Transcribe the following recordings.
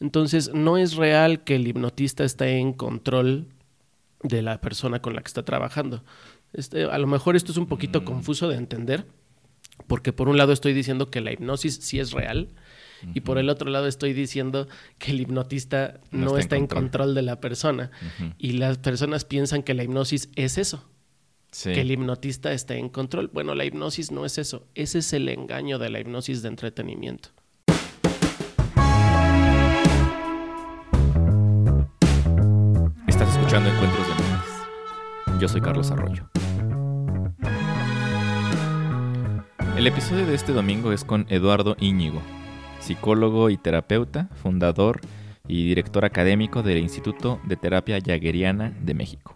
Entonces, no es real que el hipnotista esté en control de la persona con la que está trabajando. Este, a lo mejor esto es un poquito Mm. confuso de entender, porque por un lado estoy diciendo que la hipnosis sí es real, y por el otro lado estoy diciendo que el hipnotista no, está, en control. de la persona. Y las personas piensan que la hipnosis es eso, Sí. que el hipnotista está en control. Bueno, la hipnosis no es eso, ese es el engaño de la hipnosis de entretenimiento. Encuentros de Mentes. Yo soy Carlos Arroyo. El episodio de este domingo es con Eduardo Íñigo, psicólogo y terapeuta, fundador y director académico del Instituto de Terapia Jaggeriana de México.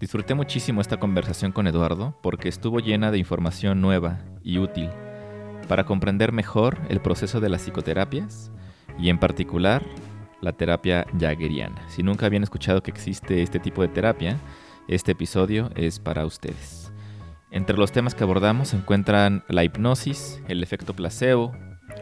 Disfruté muchísimo esta conversación con Eduardo porque estuvo llena de información nueva y útil para comprender mejor el proceso de las psicoterapias y en particular la terapia jaggeriana. Si nunca habían escuchado que existe este tipo de terapia, este episodio es para ustedes. Entre los temas que abordamos se encuentran la hipnosis, el efecto placebo,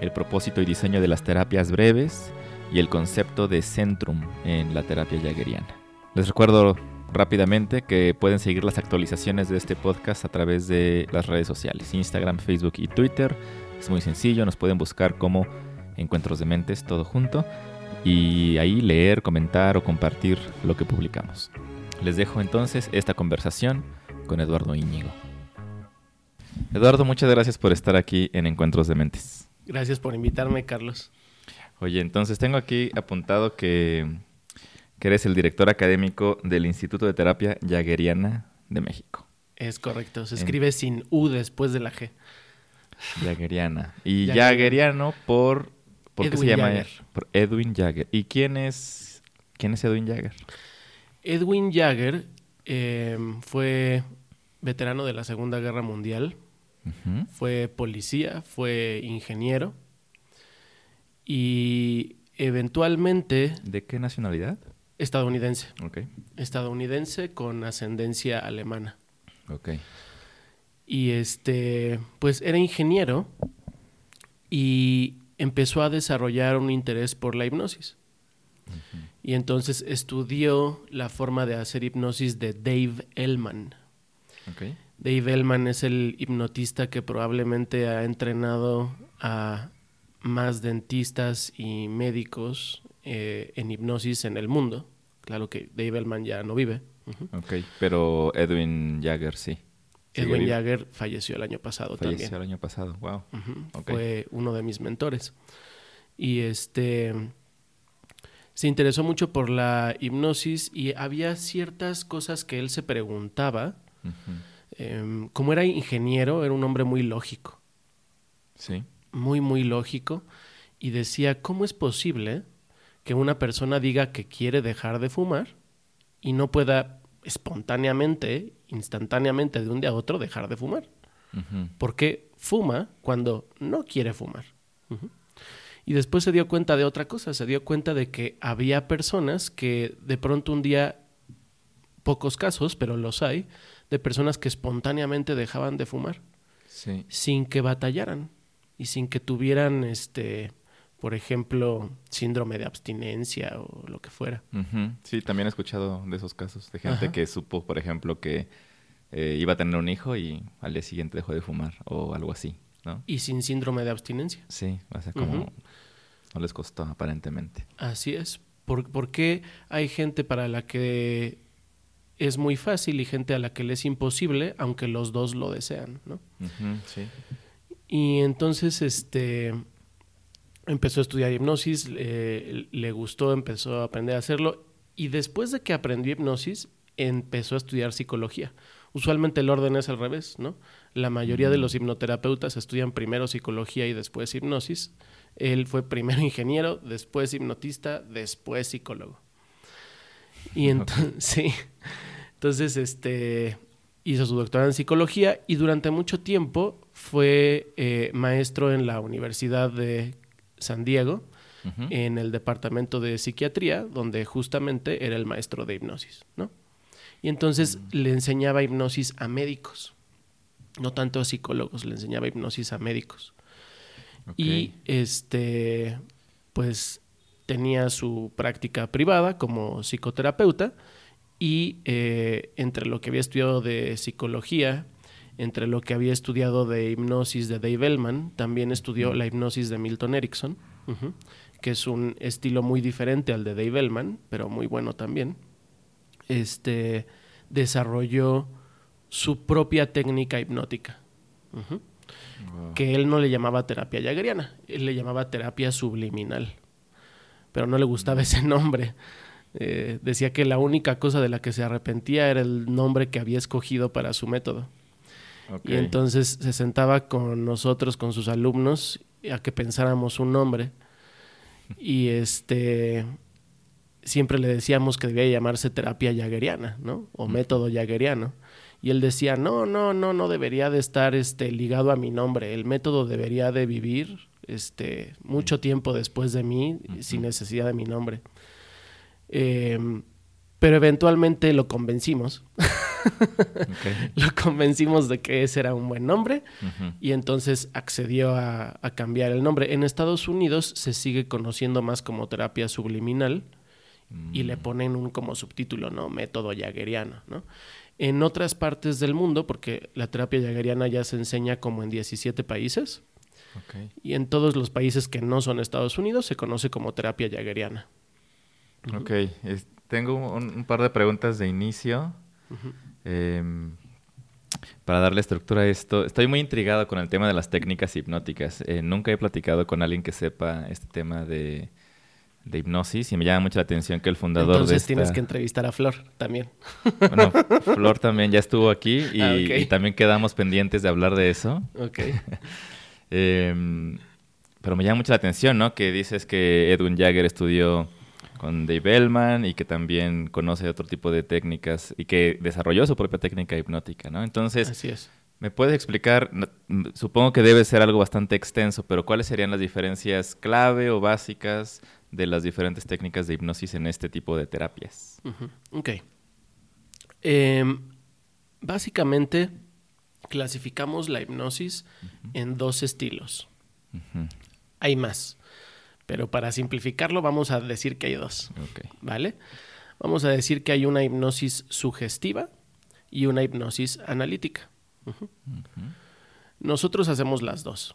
el propósito y diseño de las terapias breves y el concepto de centrum en la terapia jaggeriana. Les recuerdo rápidamente que pueden seguir las actualizaciones de este podcast a través de las redes sociales, Instagram, Facebook y Twitter. Es muy sencillo, nos pueden buscar como Encuentros de Mentes todo junto y ahí leer, comentar o compartir lo que publicamos. Les dejo entonces esta conversación con Eduardo Íñigo. Eduardo, muchas gracias por estar aquí en Encuentros de Mentes. Gracias por invitarme, Carlos. Oye, entonces tengo aquí apuntado que, que eres el director académico del Instituto de Terapia Jaggeriana de México. Es correcto, se En- escribe sin U después de la G. Jaggeriana. Y Jaggeriana. Jaggeriano por... ¿Por qué se Edwin llama? Jagger. Por Edwin Jagger. ¿Y quién es, quién es Edwin Jagger? Edwin Jagger eh, fue veterano de la Segunda Guerra Mundial, fue policía, fue ingeniero y eventualmente ¿De qué nacionalidad? estadounidense, Ok. estadounidense con ascendencia alemana. Ok. Y este, pues era ingeniero y empezó a desarrollar un interés por la hipnosis. Y entonces estudió la forma de hacer hipnosis de Dave Ellman. Dave Ellman es el hipnotista que probablemente ha entrenado a más dentistas y médicos eh, en hipnosis en el mundo. Claro que Dave Ellman ya no vive. Ok. Pero Edwin Jagger sí. Edwin. Jagger falleció el año pasado Falleció también. el año pasado. Wow. Fue uno de mis mentores. Y este se interesó mucho por la hipnosis y había ciertas cosas que él se preguntaba. Em, como era ingeniero, era un hombre muy lógico, Sí. muy, muy lógico. Y decía, ¿cómo es posible que una persona diga que quiere dejar de fumar y no pueda espontáneamente, instantáneamente, de un día a otro, dejar de fumar? Porque fuma cuando no quiere fumar. Y después se dio cuenta de otra cosa, se dio cuenta de que había personas que de pronto un día, pocos casos, pero los hay, de personas que espontáneamente dejaban de fumar Sí. sin que batallaran y sin que tuvieran, este, por ejemplo, síndrome de abstinencia o lo que fuera. Sí, también he escuchado de esos casos de gente Ajá. que supo, por ejemplo, que eh, iba a tener un hijo y al día siguiente dejó de fumar o algo así, ¿no? Y sin síndrome de abstinencia. Sí, o sea, como no les costó aparentemente. Así es. ¿Por, por qué hay gente para la que es muy fácil y gente a la que le es imposible, aunque los dos lo desean, ¿no? Sí. Y entonces, este, empezó a estudiar hipnosis, eh, le gustó, empezó a aprender a hacerlo, y después de que aprendió hipnosis, empezó a estudiar psicología. Usualmente el orden es al revés, ¿no? La mayoría de los hipnoterapeutas estudian primero psicología y después hipnosis. Él fue primero ingeniero, después hipnotista, después psicólogo. Y entonces, sí. Entonces, este, hizo su doctorado en psicología y durante mucho tiempo fue eh, maestro en la Universidad de San Diego, en el departamento de psiquiatría, donde justamente era el maestro de hipnosis, ¿no? Y entonces le enseñaba hipnosis a médicos, no tanto a psicólogos, le enseñaba hipnosis a médicos. Y este, pues tenía su práctica privada como psicoterapeuta y eh, entre lo que había estudiado de psicología, entre lo que había estudiado de hipnosis de Dave Bellman, también estudió la hipnosis de Milton Erickson, que es un estilo muy diferente al de Dave Bellman, pero muy bueno también. Este desarrolló su propia técnica hipnótica, que él no le llamaba terapia jageriana, él le llamaba terapia subliminal, pero no le gustaba ese nombre. Eh, decía que la única cosa de la que se arrepentía era el nombre que había escogido para su método. Y entonces se sentaba con nosotros, con sus alumnos, a que pensáramos un nombre. Y este siempre le decíamos que debía llamarse terapia jageriana, ¿no? O método jageriano. Y él decía, no, no, no, no debería de estar este, ligado a mi nombre. El método debería de vivir este, mucho tiempo después de mí, sin necesidad de mi nombre. Em, pero eventualmente lo convencimos. lo convencimos de que ese era un buen nombre y entonces accedió a, cambiar el nombre. En Estados Unidos se sigue conociendo más como terapia subliminal y le mm. ponen un como subtítulo, ¿no? Método jageriano, ¿no? En otras partes del mundo, porque la terapia jageriana ya se enseña como en 17 países, y en todos los países que no son Estados Unidos se conoce como terapia jageriana. Ok, tengo un, par de preguntas de inicio. Em, para darle estructura a esto, estoy muy intrigado con el tema de las técnicas hipnóticas. Eh, nunca he platicado con alguien que sepa este tema de, hipnosis y me llama mucho la atención que el fundador Entonces de esta... tienes que entrevistar a Flor también. Bueno, Flor también ya estuvo aquí y, ah, y también quedamos pendientes de hablar de eso. Ok. Em, pero me llama mucho la atención, ¿no? Que dices que Edwin Jagger estudió con Dave Bellman y que también conoce otro tipo de técnicas y que desarrolló su propia técnica hipnótica, ¿no? Entonces, Así es. ¿me puedes explicar? Supongo que debe ser algo bastante extenso, pero ¿cuáles serían las diferencias clave o básicas de las diferentes técnicas de hipnosis en este tipo de terapias? Ok. Em, básicamente, clasificamos la hipnosis en dos estilos. Hay más, pero para simplificarlo vamos a decir que hay dos. ¿Vale? Vamos a decir que hay una hipnosis sugestiva y una hipnosis analítica. Nosotros hacemos las dos.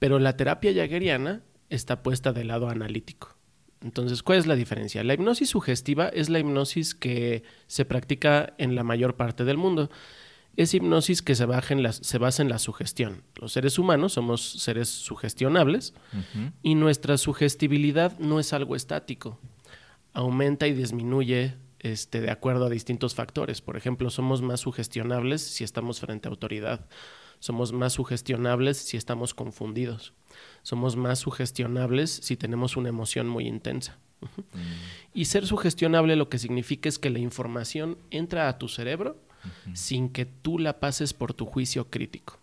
Pero la terapia jageriana está puesta del lado analítico. Entonces, ¿cuál es la diferencia? La hipnosis sugestiva es la hipnosis que se practica en la mayor parte del mundo es hipnosis que se, se basa en la sugestión. Los seres humanos somos seres sugestionables y nuestra sugestibilidad no es algo estático. Aumenta y disminuye este, de acuerdo a distintos factores. Por ejemplo, somos más sugestionables si estamos frente a autoridad. Somos más sugestionables si estamos confundidos. Somos más sugestionables si tenemos una emoción muy intensa. Mm. Y ser sugestionable lo que significa es que la información entra a tu cerebro sin que tú la pases por tu juicio crítico.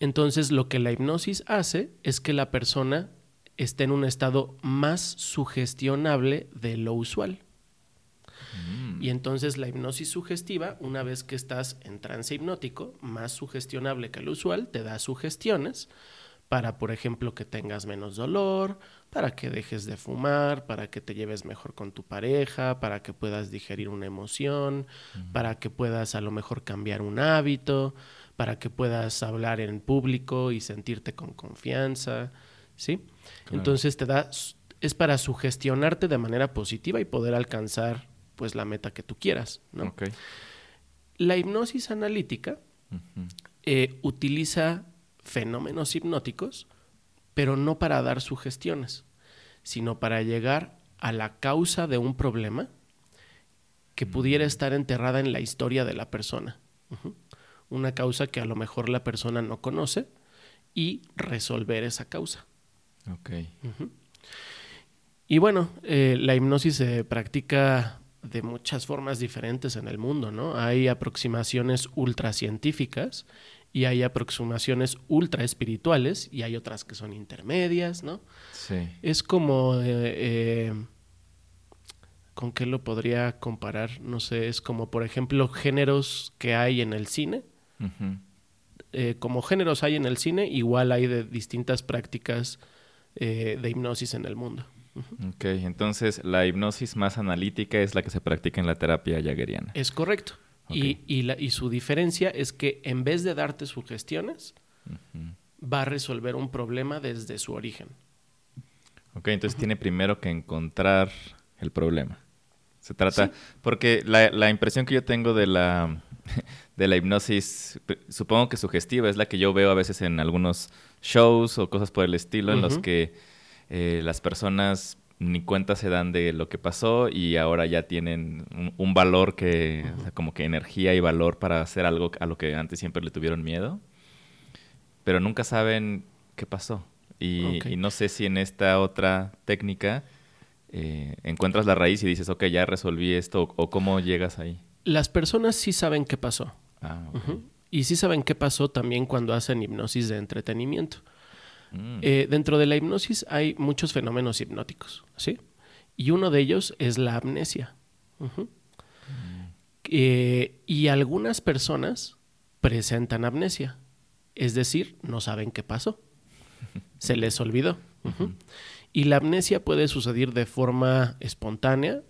Entonces lo que la hipnosis hace es que la persona esté en un estado más sugestionable de lo usual. Mm. Y entonces la hipnosis sugestiva, una vez que estás en trance hipnótico, más sugestionable que lo usual, te da sugestiones para, por ejemplo, que tengas menos dolor, para que dejes de fumar, para que te lleves mejor con tu pareja, para que puedas digerir una emoción, para que puedas a lo mejor cambiar un hábito, para que puedas hablar en público y sentirte con confianza, ¿sí? Entonces te da es para sugestionarte de manera positiva y poder alcanzar pues la meta que tú quieras, ¿no? La hipnosis analítica eh, utiliza fenómenos hipnóticos, pero no para dar sugestiones, sino para llegar a la causa de un problema que pudiera mm. estar enterrada en la historia de la persona. Una causa que a lo mejor la persona no conoce y resolver esa causa. Y bueno, eh, la hipnosis se practica de muchas formas diferentes en el mundo, ¿no? Hay aproximaciones ultracientíficas y hay aproximaciones ultra espirituales y hay otras que son intermedias, ¿no? Sí. Es como... Eh, eh, ¿Con qué lo podría comparar? No sé, es como, por ejemplo, géneros que hay en el cine. Eh, como géneros hay en el cine, igual hay de distintas prácticas de hipnosis en el mundo. Ok, entonces la hipnosis más analítica es la que se practica en la terapia jaggeriana. Es correcto. Y, y, la, y, su diferencia es que en vez de darte sugestiones, va a resolver un problema desde su origen. Ok, entonces tiene primero que encontrar el problema. Se trata, porque la, la, impresión que yo tengo de la, de la hipnosis, supongo que sugestiva, es la que yo veo a veces en algunos shows o cosas por el estilo, en los que eh, las personas ni cuenta se dan de lo que pasó y ahora ya tienen un, valor que, o sea, como que energía y valor para hacer algo a lo que antes siempre le tuvieron miedo, pero nunca saben qué pasó. Y, y no sé si en esta otra técnica eh, encuentras la raíz y dices, ok, ya resolví esto, o, cómo llegas ahí. Las personas sí saben qué pasó. Ah, Y sí saben qué pasó también cuando hacen hipnosis de entretenimiento. Mm. Eh, dentro de la hipnosis hay muchos fenómenos hipnóticos, ¿sí? Y uno de ellos es la amnesia. Mm. Eh, y algunas personas presentan amnesia, es decir, no saben qué pasó. Se les olvidó. Y la amnesia puede suceder de forma espontánea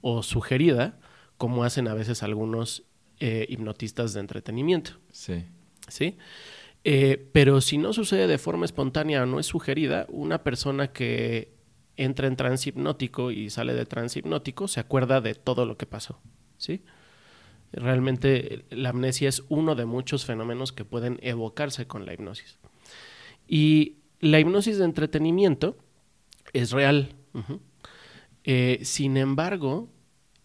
o sugerida, como hacen a veces algunos eh, hipnotistas de entretenimiento. Sí. ¿Sí? Eh, pero si no sucede de forma espontánea o no es sugerida, una persona que entra en trance hipnótico y sale de trance hipnótico se acuerda de todo lo que pasó. ¿Sí? Realmente la amnesia es uno de muchos fenómenos que pueden evocarse con la hipnosis. Y la hipnosis de entretenimiento es real. Eh, sin embargo,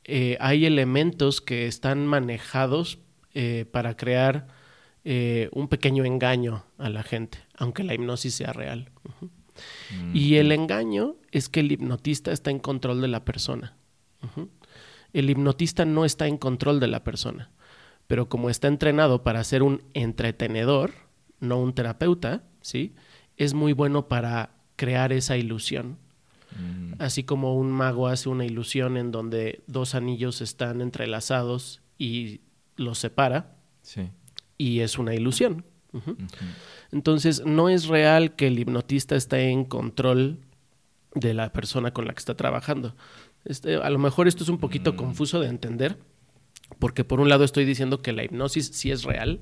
eh, hay elementos que están manejados eh, para crear un pequeño engaño a la gente, aunque la hipnosis sea real. Y el engaño es que el hipnotista está en control de la persona. El hipnotista no está en control de la persona, pero como está entrenado para ser un entretenedor, no un terapeuta, ¿sí? Es muy bueno para crear esa ilusión. Mm. Así como un mago hace una ilusión en donde dos anillos están entrelazados y los separa. Y es una ilusión. Entonces, no es real que el hipnotista esté en control de la persona con la que está trabajando. Este, a lo mejor esto es un poquito mm. confuso de entender, porque por un lado estoy diciendo que la hipnosis sí es real,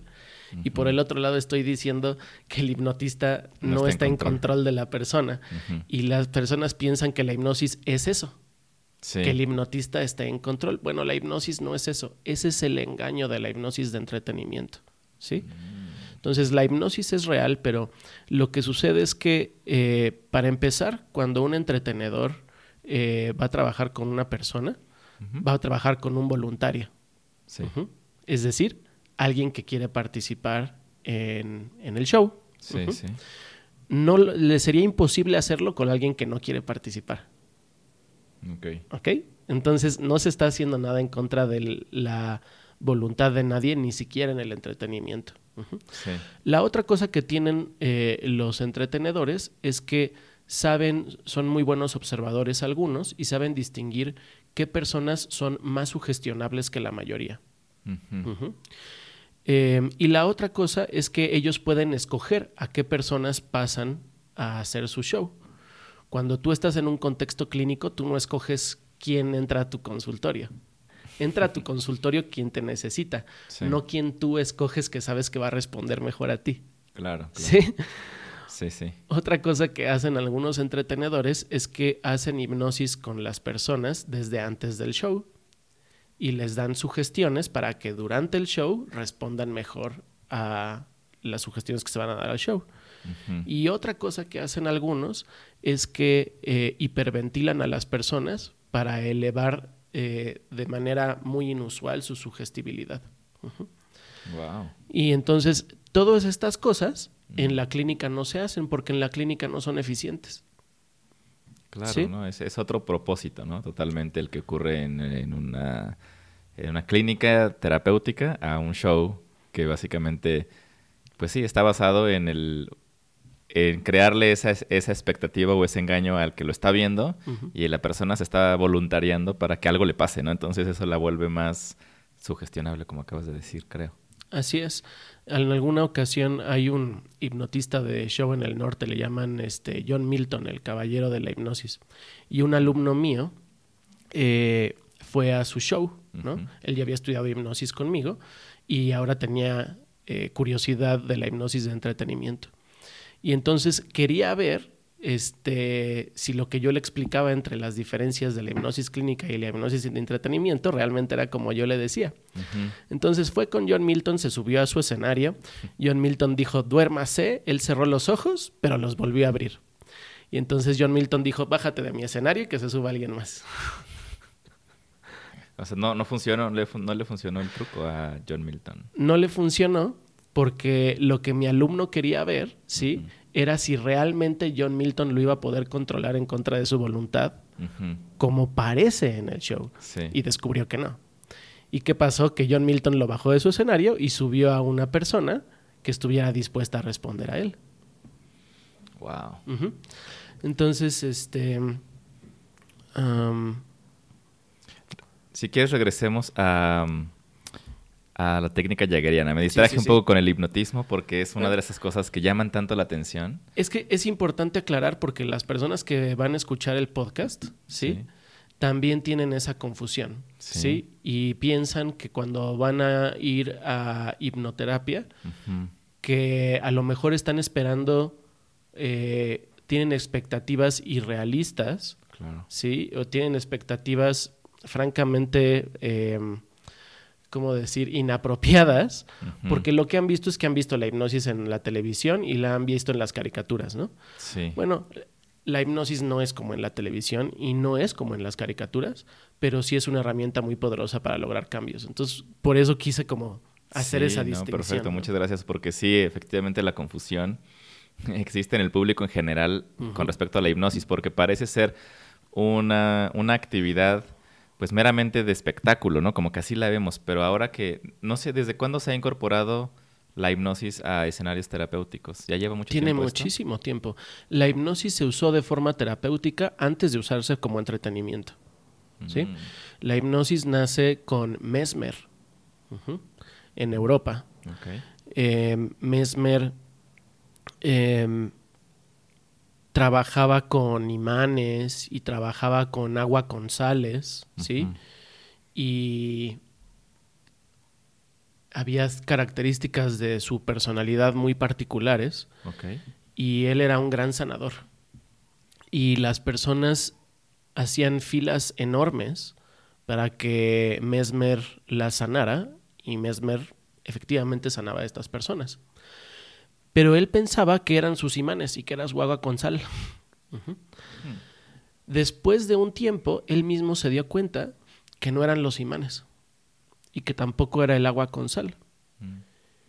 y por el otro lado estoy diciendo que el hipnotista no, está, en, control. de la persona. Y las personas piensan que la hipnosis es eso. Que el hipnotista está en control. Bueno, la hipnosis no es eso. Ese es el engaño de la hipnosis de entretenimiento. ¿Sí? Entonces, la hipnosis es real, pero lo que sucede es que, eh, para empezar, cuando un entretenedor eh, va a trabajar con una persona, va a trabajar con un voluntario. Es decir, alguien que quiere participar en, el show. Sí, sí. No le sería imposible hacerlo con alguien que no quiere participar. Ok. Ok. Entonces no se está haciendo nada en contra de la voluntad de nadie, ni siquiera en el entretenimiento. sí. La otra cosa que tienen eh, los entretenedores es que saben, son muy buenos observadores algunos y saben distinguir qué personas son más sugestionables que la mayoría. Em, y la otra cosa es que ellos pueden escoger a qué personas pasan a hacer su show. Cuando tú estás en un contexto clínico, tú no escoges quién entra a tu consultorio. Entra a tu consultorio quien te necesita, no quien tú escoges que sabes que va a responder mejor a ti. Claro. ¿Sí? Sí, sí. Otra cosa que hacen algunos entretenedores es que hacen hipnosis con las personas desde antes del show y les dan sugestiones para que durante el show respondan mejor a las sugestiones que se van a dar al show. Y otra cosa que hacen algunos es que eh, hiperventilan a las personas para elevar eh, de manera muy inusual su sugestibilidad. wow. Y entonces todas estas cosas en la clínica no se hacen porque en la clínica no son eficientes. Claro, ¿no? Es, otro propósito, ¿no? Totalmente el que ocurre en, una, en una clínica terapéutica a un show que básicamente, pues sí, está basado en el en crearle esa, esa expectativa o ese engaño al que lo está viendo y la persona se está voluntariando para que algo le pase, ¿no? Entonces eso la vuelve más sugestionable, como acabas de decir, creo. Así es. En alguna ocasión hay un hipnotista de show en el norte, le llaman este John Milton, el caballero de la hipnosis. Y un alumno mío eh, fue a su show, ¿no? Él ya había estudiado hipnosis conmigo y ahora tenía eh, curiosidad de la hipnosis de entretenimiento. Y entonces quería ver este, si lo que yo le explicaba entre las diferencias de la hipnosis clínica y la hipnosis de entretenimiento realmente era como yo le decía. Entonces fue con John Milton, se subió a su escenario. John Milton dijo, duérmase. Él cerró los ojos, pero los volvió a abrir. Y entonces John Milton dijo, bájate de mi escenario y que se suba alguien más. O sea, no, no funcionó, le fun- no le funcionó el truco a John Milton. No le funcionó porque lo que mi alumno quería ver, ¿sí? Era si realmente John Milton lo iba a poder controlar en contra de su voluntad, como parece en el show. Sí. Y descubrió que no. ¿Y qué pasó? Que John Milton lo bajó de su escenario y subió a una persona que estuviera dispuesta a responder a él. Wow. Entonces, este. Si quieres, regresemos a, a la técnica jaggeriana. Me distraje sí, un sí. poco con el hipnotismo porque es una de esas cosas que llaman tanto la atención. es que es importante aclarar porque las personas que van a escuchar el podcast, ¿sí? También tienen esa confusión, Sí. Y piensan que cuando van a ir a hipnoterapia, que a lo mejor están esperando, eh, tienen expectativas irrealistas, Claro. ¿sí? O tienen expectativas francamente, eh, ¿cómo decir?, inapropiadas, porque lo que han visto es que han visto la hipnosis en la televisión y la han visto en las caricaturas, ¿no? Sí. Bueno, la hipnosis no es como en la televisión y no es como en las caricaturas, pero sí es una herramienta muy poderosa para lograr cambios. Entonces, por eso quise como hacer Sí, esa no, distinción. perfecto, ¿no? muchas gracias porque sí, efectivamente la confusión existe en el público en general con respecto a la hipnosis porque parece ser una, una actividad pues meramente de espectáculo, ¿no? Como que así la vemos, pero ahora que no sé desde cuándo se ha incorporado la hipnosis a escenarios terapéuticos. Ya lleva mucho Tiene tiempo. esto? muchísimo tiempo. La hipnosis se usó de forma terapéutica antes de usarse como entretenimiento. ¿sí? Mm, La hipnosis nace con Mesmer en Europa. ok. Eh, Mesmer eh, trabajaba con imanes y trabajaba con agua con sales, ¿sí? Y había características de su personalidad muy particulares Ok. y él era un gran sanador. Y las personas hacían filas enormes para que Mesmer las sanara y Mesmer efectivamente sanaba a estas personas. Pero él pensaba que eran sus imanes y que era su agua con sal. Ujú. Después de un tiempo, él mismo se dio cuenta que no eran los imanes y que tampoco era el agua con sal. Mm,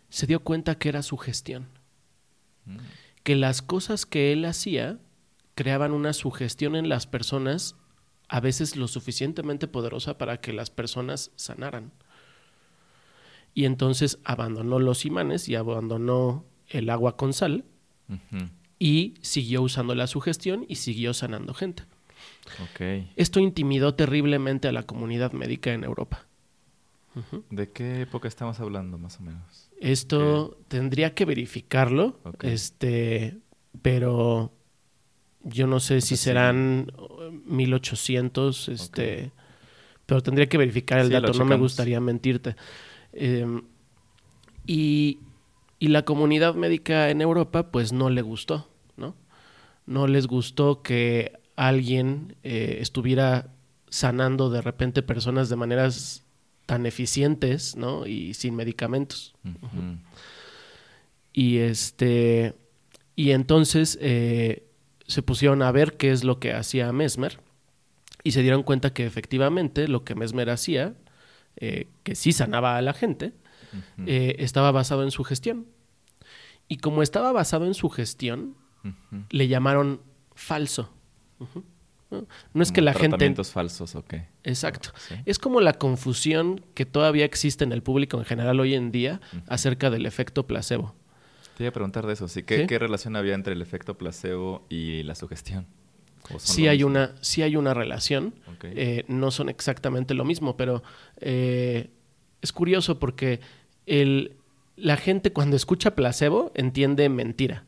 Se dio cuenta que era su gestión mm. que las cosas que él hacía creaban una sugestión en las personas, a veces lo suficientemente poderosa para que las personas sanaran. Y entonces abandonó los imanes y abandonó el agua con sal y siguió usando la sugestión y siguió sanando gente. Esto intimidó terriblemente a la comunidad médica en Europa. ¿De qué época estamos hablando más o menos? Esto tendría que verificarlo, este, pero yo no sé si sí. serán uh, 1800, este, pero tendría que verificar el Sí, dato, no me gustaría mentirte. Em, y, y la comunidad médica en Europa, pues no le gustó, ¿no? No les gustó que alguien eh, estuviera sanando de repente personas de maneras tan eficientes, ¿no? Y sin medicamentos. Y este. Y entonces eh, se pusieron a ver qué es lo que hacía Mesmer. Y se dieron cuenta que efectivamente lo que Mesmer hacía, eh, que sí sanaba a la gente, Eh, estaba basado en su gestión. Y como estaba basado en su gestión, le llamaron falso. No, no es que la gente... Tratamientos falsos, ok. Exacto. Sí. Es como la confusión que todavía existe en el público en general hoy en día acerca del efecto placebo. Te iba a preguntar de eso. Sí, ¿qué, ¿Sí? qué relación había entre el efecto placebo y la sugestión? ¿O son Sí hay, mismo? una, sí hay una relación. Eh, no son exactamente lo mismo, pero eh, es curioso porque el, la gente cuando escucha placebo entiende mentira.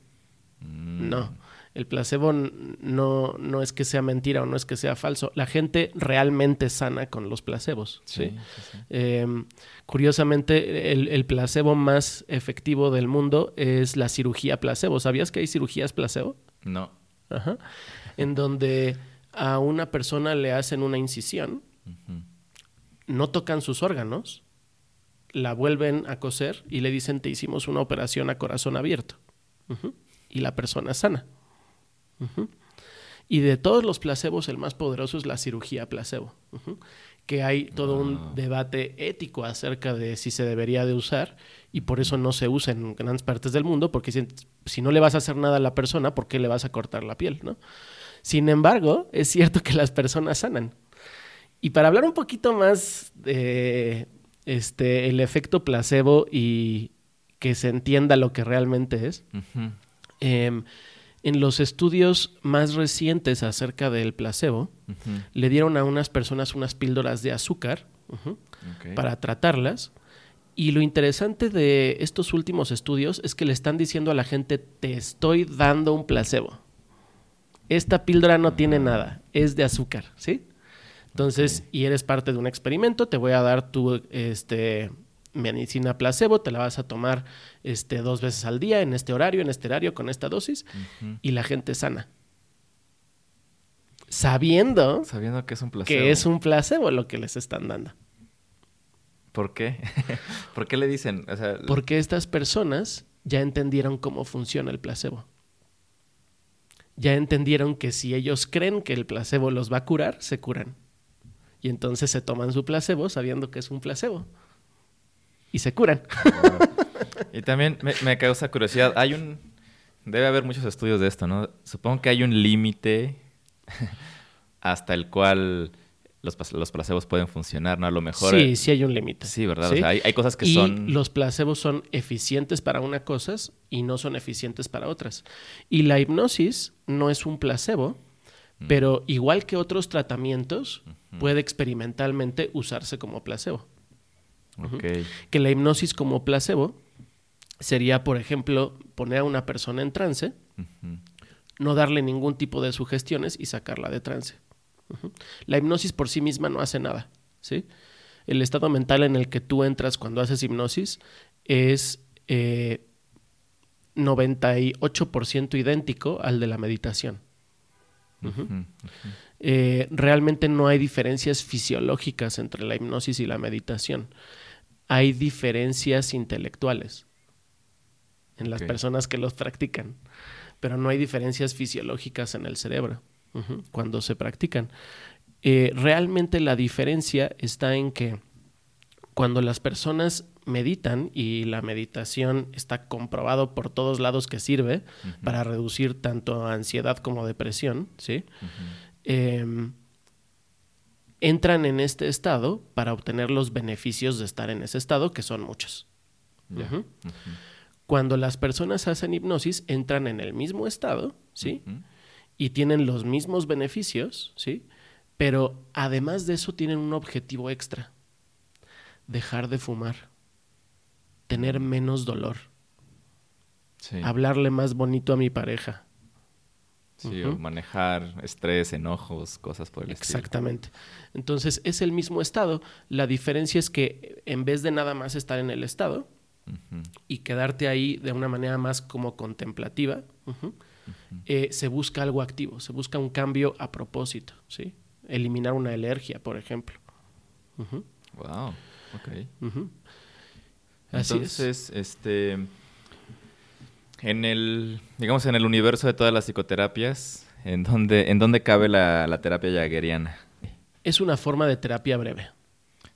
Mm. No. El placebo no, no es que sea mentira o no es que sea falso. La gente realmente sana con los placebos. ¿sí? Sí, sí, sí. Eh, curiosamente, el, el placebo más efectivo del mundo es la cirugía placebo. ¿Sabías que hay cirugías placebo? No. Ajá. En donde a una persona le hacen una incisión, no tocan sus órganos, la vuelven a coser y le dicen te hicimos una operación a corazón abierto. Y la persona sana. Y de todos los placebos, el más poderoso es la cirugía placebo. Que hay todo un debate ético acerca de si se debería de usar y por eso no se usa en grandes partes del mundo, porque si, si no le vas a hacer nada a la persona, ¿por qué le vas a cortar la piel? ¿no? Sin embargo, es cierto que las personas sanan. Y para hablar un poquito más de este, el efecto placebo y que se entienda lo que realmente es, em, en los estudios más recientes acerca del placebo, le dieron a unas personas unas píldoras de azúcar para tratarlas. Y lo interesante de estos últimos estudios es que le están diciendo a la gente, te estoy dando un placebo. Esta píldora no tiene nada, es de azúcar, ¿sí? Entonces, y eres parte de un experimento, te voy a dar tu este, medicina placebo, te la vas a tomar este, dos veces al día, en este horario, en este horario, con esta dosis, y la gente sana. Sabiendo Sabiendo que es un placebo. que es un placebo lo que les están dando. ¿Por qué? ¿Por qué le dicen? O sea, Porque estas personas ya entendieron cómo funciona el placebo. Ya entendieron que si ellos creen que el placebo los va a curar, se curan. Y entonces se toman su placebo sabiendo que es un placebo. Y se curan. Y también me, me causa curiosidad. Hay un. Debe haber muchos estudios de esto, ¿no? Supongo que hay un límite hasta el cual los, los placebos pueden funcionar, ¿no? A lo mejor. Sí, sí hay un límite. Sí, ¿verdad? ¿Sí? O sea, hay, hay cosas que y son. los placebos son eficientes para unas cosas y no son eficientes para otras. Y la hipnosis no es un placebo, Mm. pero igual que otros tratamientos, puede experimentalmente usarse como placebo. Que la hipnosis como placebo sería, por ejemplo, poner a una persona en trance, no darle ningún tipo de sugestiones y sacarla de trance. La hipnosis por sí misma no hace nada, ¿sí? El estado mental en el que tú entras cuando haces hipnosis es eh, 98% idéntico al de la meditación. Ujú. Eh, realmente no hay diferencias fisiológicas entre la hipnosis y la meditación. Hay diferencias intelectuales en las personas que los practican, pero no hay diferencias fisiológicas en el cerebro cuando se practican. Eh, realmente la diferencia está en que cuando las personas meditan y la meditación está comprobado por todos lados que sirve para reducir tanto ansiedad como depresión, ¿sí? Em, entran en este estado para obtener los beneficios de estar en ese estado, que son muchos. Cuando las personas hacen hipnosis, entran en el mismo estado, ¿sí? Y tienen los mismos beneficios, ¿sí? Pero además de eso tienen un objetivo extra. Dejar de fumar. Tener menos dolor. Sí. Hablarle más bonito a mi pareja. Sí, o manejar estrés, enojos, cosas por el estilo. Exactamente. Entonces es el mismo estado. La diferencia es que en vez de nada más estar en el estado y quedarte ahí de una manera más como contemplativa, eh, se busca algo activo, se busca un cambio a propósito, ¿sí? Eliminar una alergia, por ejemplo. Wow. Ok. Así es. Entonces, este. En el. Digamos, en el universo de todas las psicoterapias, ¿en dónde, en dónde cabe la, la terapia jaggeriana? Es una forma de terapia breve.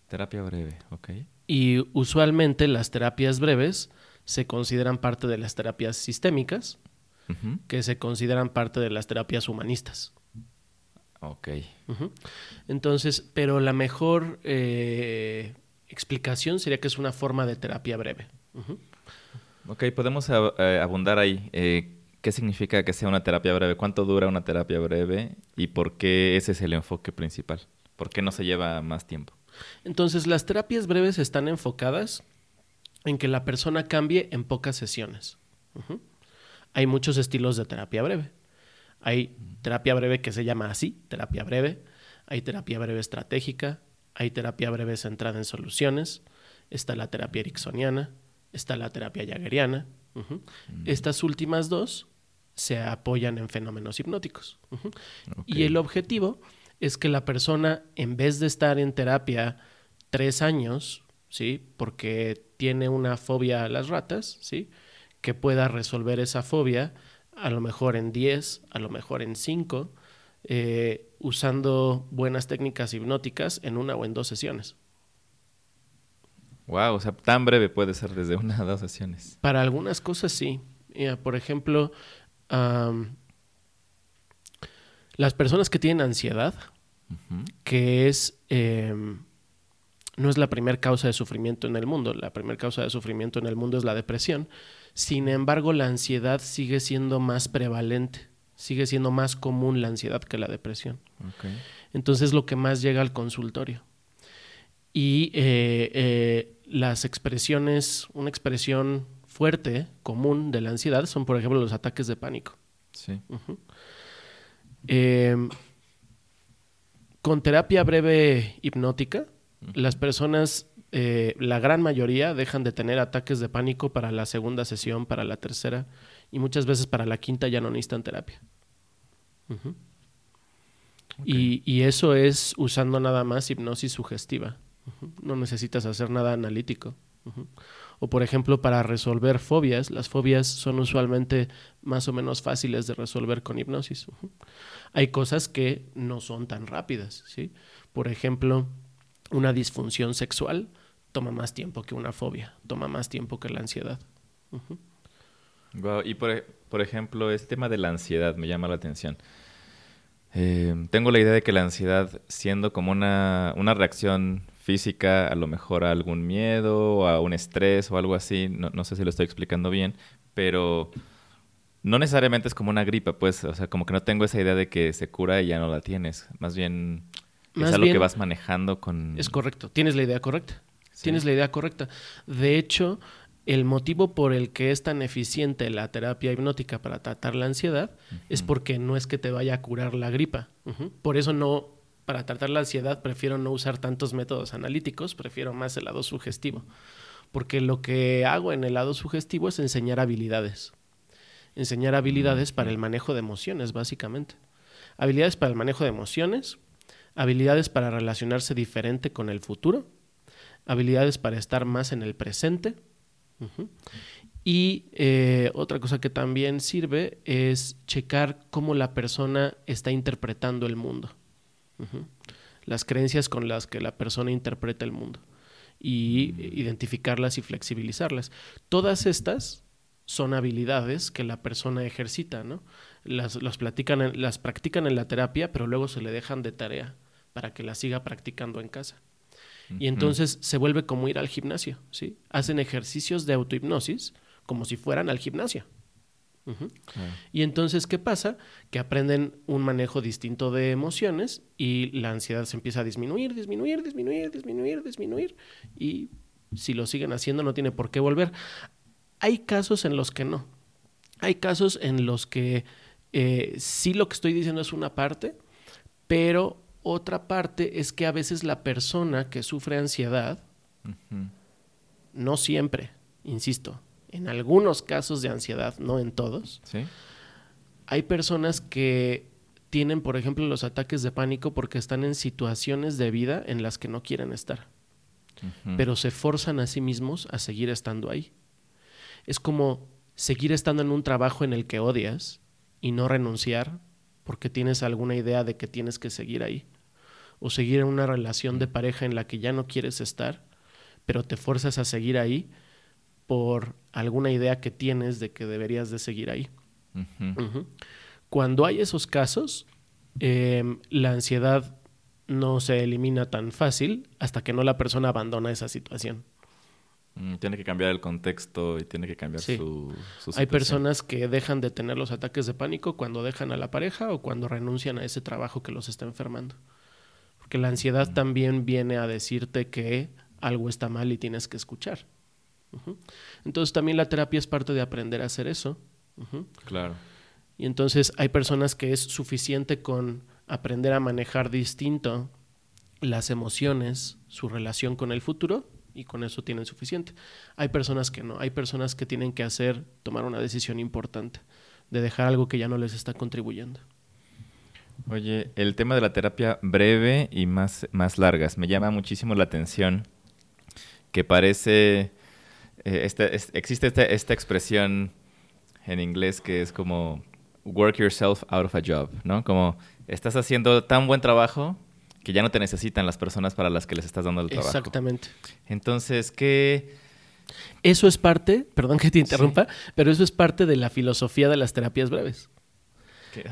Terapia breve, ok. Y usualmente las terapias breves se consideran parte de las terapias sistémicas, que se consideran parte de las terapias humanistas. Ok. Entonces, pero la mejor eh, explicación sería que es una forma de terapia breve. Ujú. Ok, podemos ab- eh, abundar ahí. Eh, ¿Qué significa que sea una terapia breve? ¿Cuánto dura una terapia breve? ¿Y por qué ese es el enfoque principal? ¿Por qué no se lleva más tiempo? Entonces, las terapias breves están enfocadas en que la persona cambie en pocas sesiones. Hay muchos estilos de terapia breve. Hay terapia breve que se llama así, terapia breve. Hay terapia breve estratégica. Hay terapia breve centrada en soluciones. Está la terapia ericksoniana. Está la terapia jaggeriana. Ujú. Estas últimas dos se apoyan en fenómenos hipnóticos. Y el objetivo es que la persona, en vez de estar en terapia tres años, ¿sí? Porque tiene una fobia a las ratas, ¿sí? Que pueda resolver esa fobia a lo mejor en 10, a lo mejor en 5, usando buenas técnicas hipnóticas en una o en dos sesiones. Wow, o sea, tan breve puede ser desde una a dos sesiones. Para algunas cosas sí. Mira, por ejemplo, las personas que tienen ansiedad, que es em, no es la primera causa de sufrimiento en el mundo. La primera causa de sufrimiento en el mundo es la depresión. Sin embargo, la ansiedad sigue siendo más prevalente, sigue siendo más común la ansiedad que la depresión. Ok. Entonces, lo que más llega al consultorio. Y eh, eh, las expresiones, una expresión fuerte, común de la ansiedad, son, por ejemplo, los ataques de pánico. Sí. Eh, con terapia breve hipnótica, las personas, eh, la gran mayoría, dejan de tener ataques de pánico para la segunda sesión, para la tercera, y muchas veces para la quinta ya no necesitan terapia. Y, y eso es usando nada más hipnosis sugestiva. No necesitas hacer nada analítico. O por ejemplo, para resolver fobias, las fobias son usualmente más o menos fáciles de resolver con hipnosis. Hay cosas que no son tan rápidas, ¿sí? Por ejemplo, una disfunción sexual toma más tiempo que una fobia, toma más tiempo que la ansiedad. Y por, e- por ejemplo, este tema de la ansiedad me llama la atención. Eh, tengo la idea de que la ansiedad, siendo como una, una reacción física, a lo mejor a algún miedo, o a un estrés o algo así, no, no sé si lo estoy explicando bien, pero no necesariamente es como una gripa, pues, o sea, como que no tengo esa idea de que se cura y ya no la tienes. Más bien Más es algo que bien- vas manejando con... Es correcto, tienes la idea correcta. Sí. Tienes la idea correcta. De hecho, el motivo por el que es tan eficiente la terapia hipnótica para tratar la ansiedad es porque no es que te vaya a curar la gripa. Por eso no, para tratar la ansiedad prefiero no usar tantos métodos analíticos, prefiero más el lado sugestivo. Porque lo que hago en el lado sugestivo es enseñar habilidades. Enseñar habilidades para el manejo de emociones, básicamente. Habilidades para el manejo de emociones, habilidades para relacionarse diferente con el futuro, habilidades para estar más en el presente. Y eh, otra cosa que también sirve es checar cómo la persona está interpretando el mundo. Las creencias con las que la persona interpreta el mundo. Y identificarlas y flexibilizarlas. Todas estas son habilidades que la persona ejercita, ¿no? Las, platican las practican en la terapia, pero luego se le dejan de tarea para que las siga practicando en casa. Y entonces se vuelve como ir al gimnasio, ¿sí? Hacen ejercicios de autohipnosis como si fueran al gimnasio. Y entonces, ¿qué pasa? Que aprenden un manejo distinto de emociones y la ansiedad se empieza a disminuir, disminuir, disminuir, disminuir, disminuir. Y si lo siguen haciendo, no tiene por qué volver. Hay casos en los que no. Hay casos en los que eh, sí lo que estoy diciendo es una parte, pero otra parte es que a veces la persona que sufre ansiedad, no siempre, insisto, en algunos casos de ansiedad, no en todos, ¿Sí? hay personas que tienen, por ejemplo, los ataques de pánico porque están en situaciones de vida en las que no quieren estar, pero se forzan a sí mismos a seguir estando ahí. Es como seguir estando en un trabajo en el que odias y no renunciar porque tienes alguna idea de que tienes que seguir ahí. O seguir en una relación de pareja en la que ya no quieres estar, pero te fuerzas a seguir ahí por alguna idea que tienes de que deberías de seguir ahí. Cuando hay esos casos, em, la ansiedad no se elimina tan fácil hasta que no la persona abandona esa situación. Mm, Tiene que cambiar el contexto y tiene que cambiar Sí. su, su Hay situación. personas que dejan de tener los ataques de pánico cuando dejan a la pareja o cuando renuncian a ese trabajo que los está enfermando. Porque la ansiedad también viene a decirte que algo está mal y tienes que escuchar. Entonces también la terapia es parte de aprender a hacer eso. Claro. Y entonces hay personas que es suficiente con aprender a manejar distinto las emociones, su relación con el futuro, y con eso tienen suficiente. Hay personas que no, hay personas que tienen que hacer, tomar una decisión importante, de dejar algo que ya no les está contribuyendo. Oye, el tema de la terapia breve y más, más largas me llama muchísimo la atención que parece, eh, este- es- existe esta, esta expresión en inglés que es como work yourself out of a job, ¿no? Como estás haciendo tan buen trabajo que ya no te necesitan las personas para las que les estás dando el trabajo. Exactamente. Entonces, ¿qué? Eso es parte, perdón que te interrumpa, pero eso es parte de la filosofía de las terapias breves.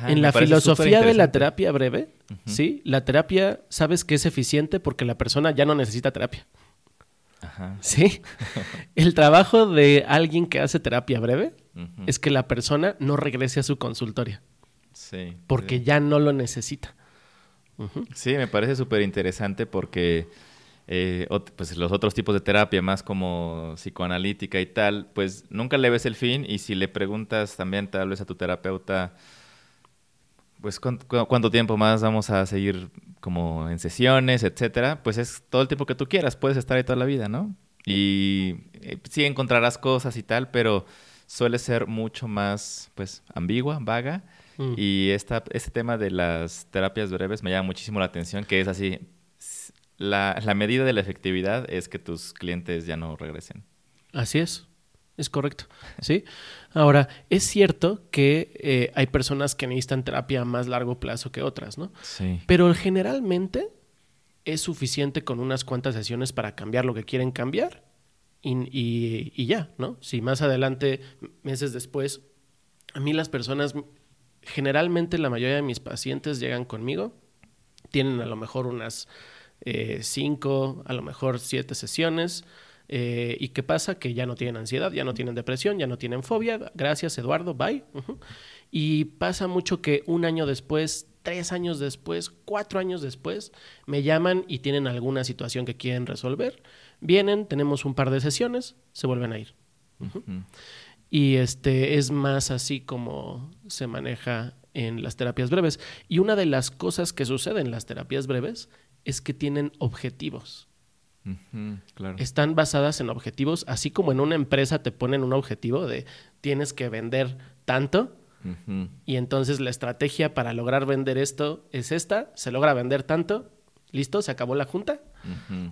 En la filosofía de la terapia breve, sí, la terapia sabes que es eficiente porque la persona ya no necesita terapia. Ajá. Sí. El trabajo de alguien que hace terapia breve es que la persona no regrese a su consultorio Sí. porque sí. ya no lo necesita. Sí, me parece súper interesante porque eh, pues los otros tipos de terapia, más como psicoanalítica y tal, pues nunca le ves el fin y si le preguntas también tal vez a tu terapeuta, pues ¿cuán- cu- cuánto tiempo más vamos a seguir como en sesiones, etcétera, pues es todo el tiempo que tú quieras, puedes estar ahí toda la vida, ¿no? Y eh, sí encontrarás cosas y tal, pero suele ser mucho más, pues, ambigua, vaga. Mm. Y esta, este tema de las terapias breves me llama muchísimo la atención, que es así, la, la medida de la efectividad es que tus clientes ya no regresen. Así es, es correcto. ¿sí? Ahora, es cierto que eh, hay personas que necesitan terapia a más largo plazo que otras, ¿no? Sí. Pero generalmente es suficiente con unas cuantas sesiones para cambiar lo que quieren cambiar y, y- y ya, ¿no? Si más adelante, meses después, a mí las personas, generalmente la mayoría de mis pacientes llegan conmigo, tienen a lo mejor unas eh, cinco, a lo mejor siete sesiones. Eh, ¿Y qué pasa? Que ya no tienen ansiedad, ya no tienen depresión, ya no tienen fobia. Gracias, Eduardo, bye. Y pasa mucho que un año después, tres años después, cuatro años después, me llaman y tienen alguna situación que quieren resolver. Vienen, tenemos un par de sesiones, se vuelven a ir. Y este es más así como se maneja en las terapias breves. Y una de las cosas que sucede en las terapias breves es que tienen objetivos. Claro. Están basadas en objetivos, así como en una empresa te ponen un objetivo de tienes que vender tanto y entonces la estrategia para lograr vender esto es esta, se logra vender tanto, listo, se acabó la junta.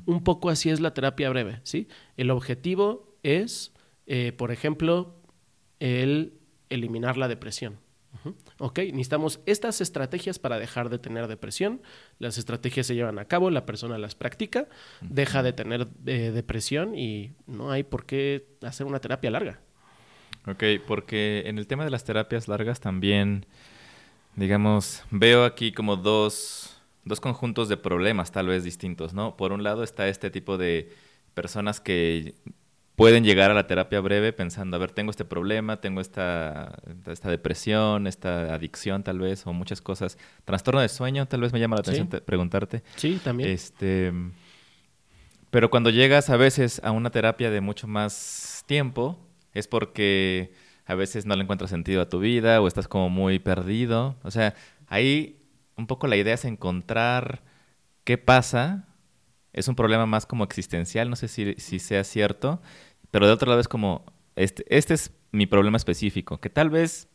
Un poco así es la terapia breve, ¿sí? El objetivo es, eh, por ejemplo, el eliminar la depresión. Ok, necesitamos estas estrategias para dejar de tener depresión. Las estrategias se llevan a cabo, la persona las practica, deja de tener eh, depresión y no hay por qué hacer una terapia larga. Ok, porque en el tema de las terapias largas también, digamos, veo aquí como dos, dos conjuntos de problemas tal vez distintos, ¿no? Por un lado está este tipo de personas que pueden llegar a la terapia breve pensando, a ver, tengo este problema, tengo esta, esta depresión, esta adicción tal vez, o muchas cosas. Trastorno de sueño, tal vez me llama la atención te- preguntarte. Sí, también. Este, pero cuando llegas a veces a una terapia de mucho más tiempo, es porque a veces no le encuentras sentido a tu vida o estás como muy perdido. O sea, ahí un poco la idea es encontrar qué pasa. Es un problema más como existencial, no sé si, si sea cierto, pero de otro lado es como, este, este es mi problema específico, que tal vez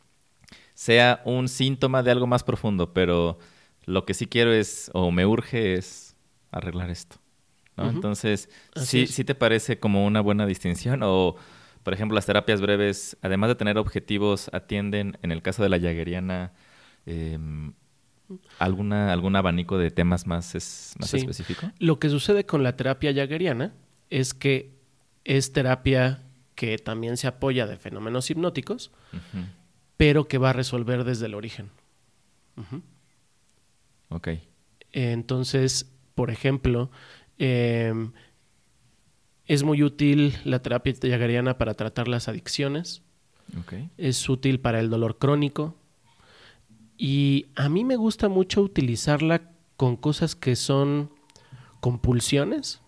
sea un síntoma de algo más profundo, pero lo que sí quiero es, o me urge es arreglar esto. Entonces, Así ¿sí, es. ¿sí te parece como una buena distinción? O, por ejemplo, las terapias breves, además de tener objetivos, atienden, en el caso de la Jaggeriana, em, alguna, algún abanico de temas más, es, más Sí. específico? Lo que sucede con la terapia jaggeriana es que es terapia que también se apoya de fenómenos hipnóticos, pero que va a resolver desde el origen. Ok. Entonces, por ejemplo, em, es muy útil la terapia jaggeriana para tratar las adicciones, Ok. es útil para el dolor crónico y a mí me gusta mucho utilizarla con cosas que son compulsiones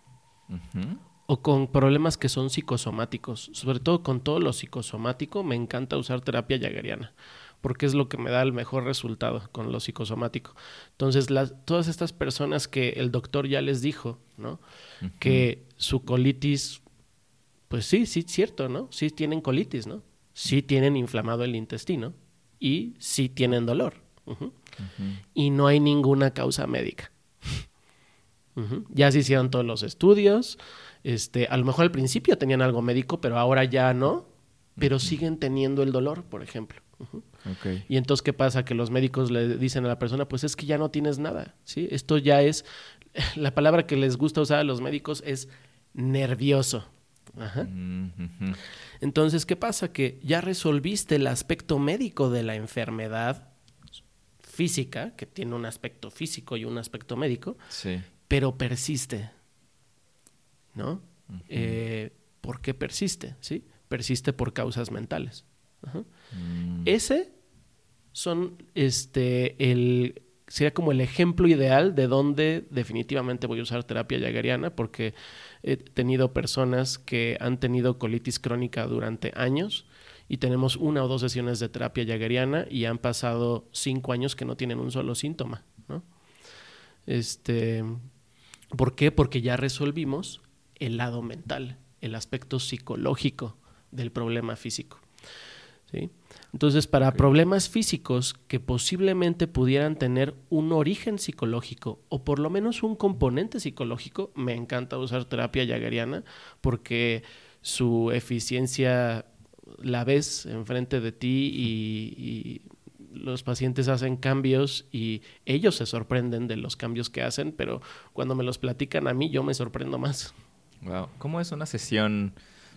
Ujú. O con problemas que son psicosomáticos. Sobre todo con todo lo psicosomático, me encanta usar terapia jaggeriana porque es lo que me da el mejor resultado con lo psicosomático. Entonces, las, todas estas personas que el doctor ya les dijo, ¿no? Que su colitis, pues sí, sí, cierto, ¿no? Sí tienen colitis, ¿no? Sí tienen inflamado el intestino y sí tienen dolor. Y no hay ninguna causa médica. Ya se hicieron todos los estudios. Este, a lo mejor al principio tenían algo médico, pero ahora ya no. Pero siguen teniendo el dolor, por ejemplo. Y entonces, ¿qué pasa? Que los médicos le dicen a la persona, pues es que ya no tienes nada, ¿sí? Esto ya es, la palabra que les gusta usar a los médicos es nervioso. Entonces, ¿qué pasa? Que ya resolviste el aspecto médico de la enfermedad física, que tiene un aspecto físico y un aspecto médico, pero persiste, ¿no? Eh, ¿Por qué persiste? ¿Sí? Persiste por causas mentales. Mm. Ese son este el sería como el ejemplo ideal de donde definitivamente voy a usar terapia jaggeriana porque he tenido personas que han tenido colitis crónica durante años y tenemos una o dos sesiones de terapia jaggeriana y han pasado cinco años que no tienen un solo síntoma, Este, ¿Por qué? Porque ya resolvimos el lado mental, el aspecto psicológico del problema físico. Entonces, para problemas físicos que posiblemente pudieran tener un origen psicológico o por lo menos un componente psicológico, me encanta usar terapia jaggeriana porque su eficiencia la ves enfrente de ti y, los pacientes hacen cambios y ellos se sorprenden de los cambios que hacen, pero cuando me los platican a mí yo me sorprendo más. Wow. ¿Cómo es una sesión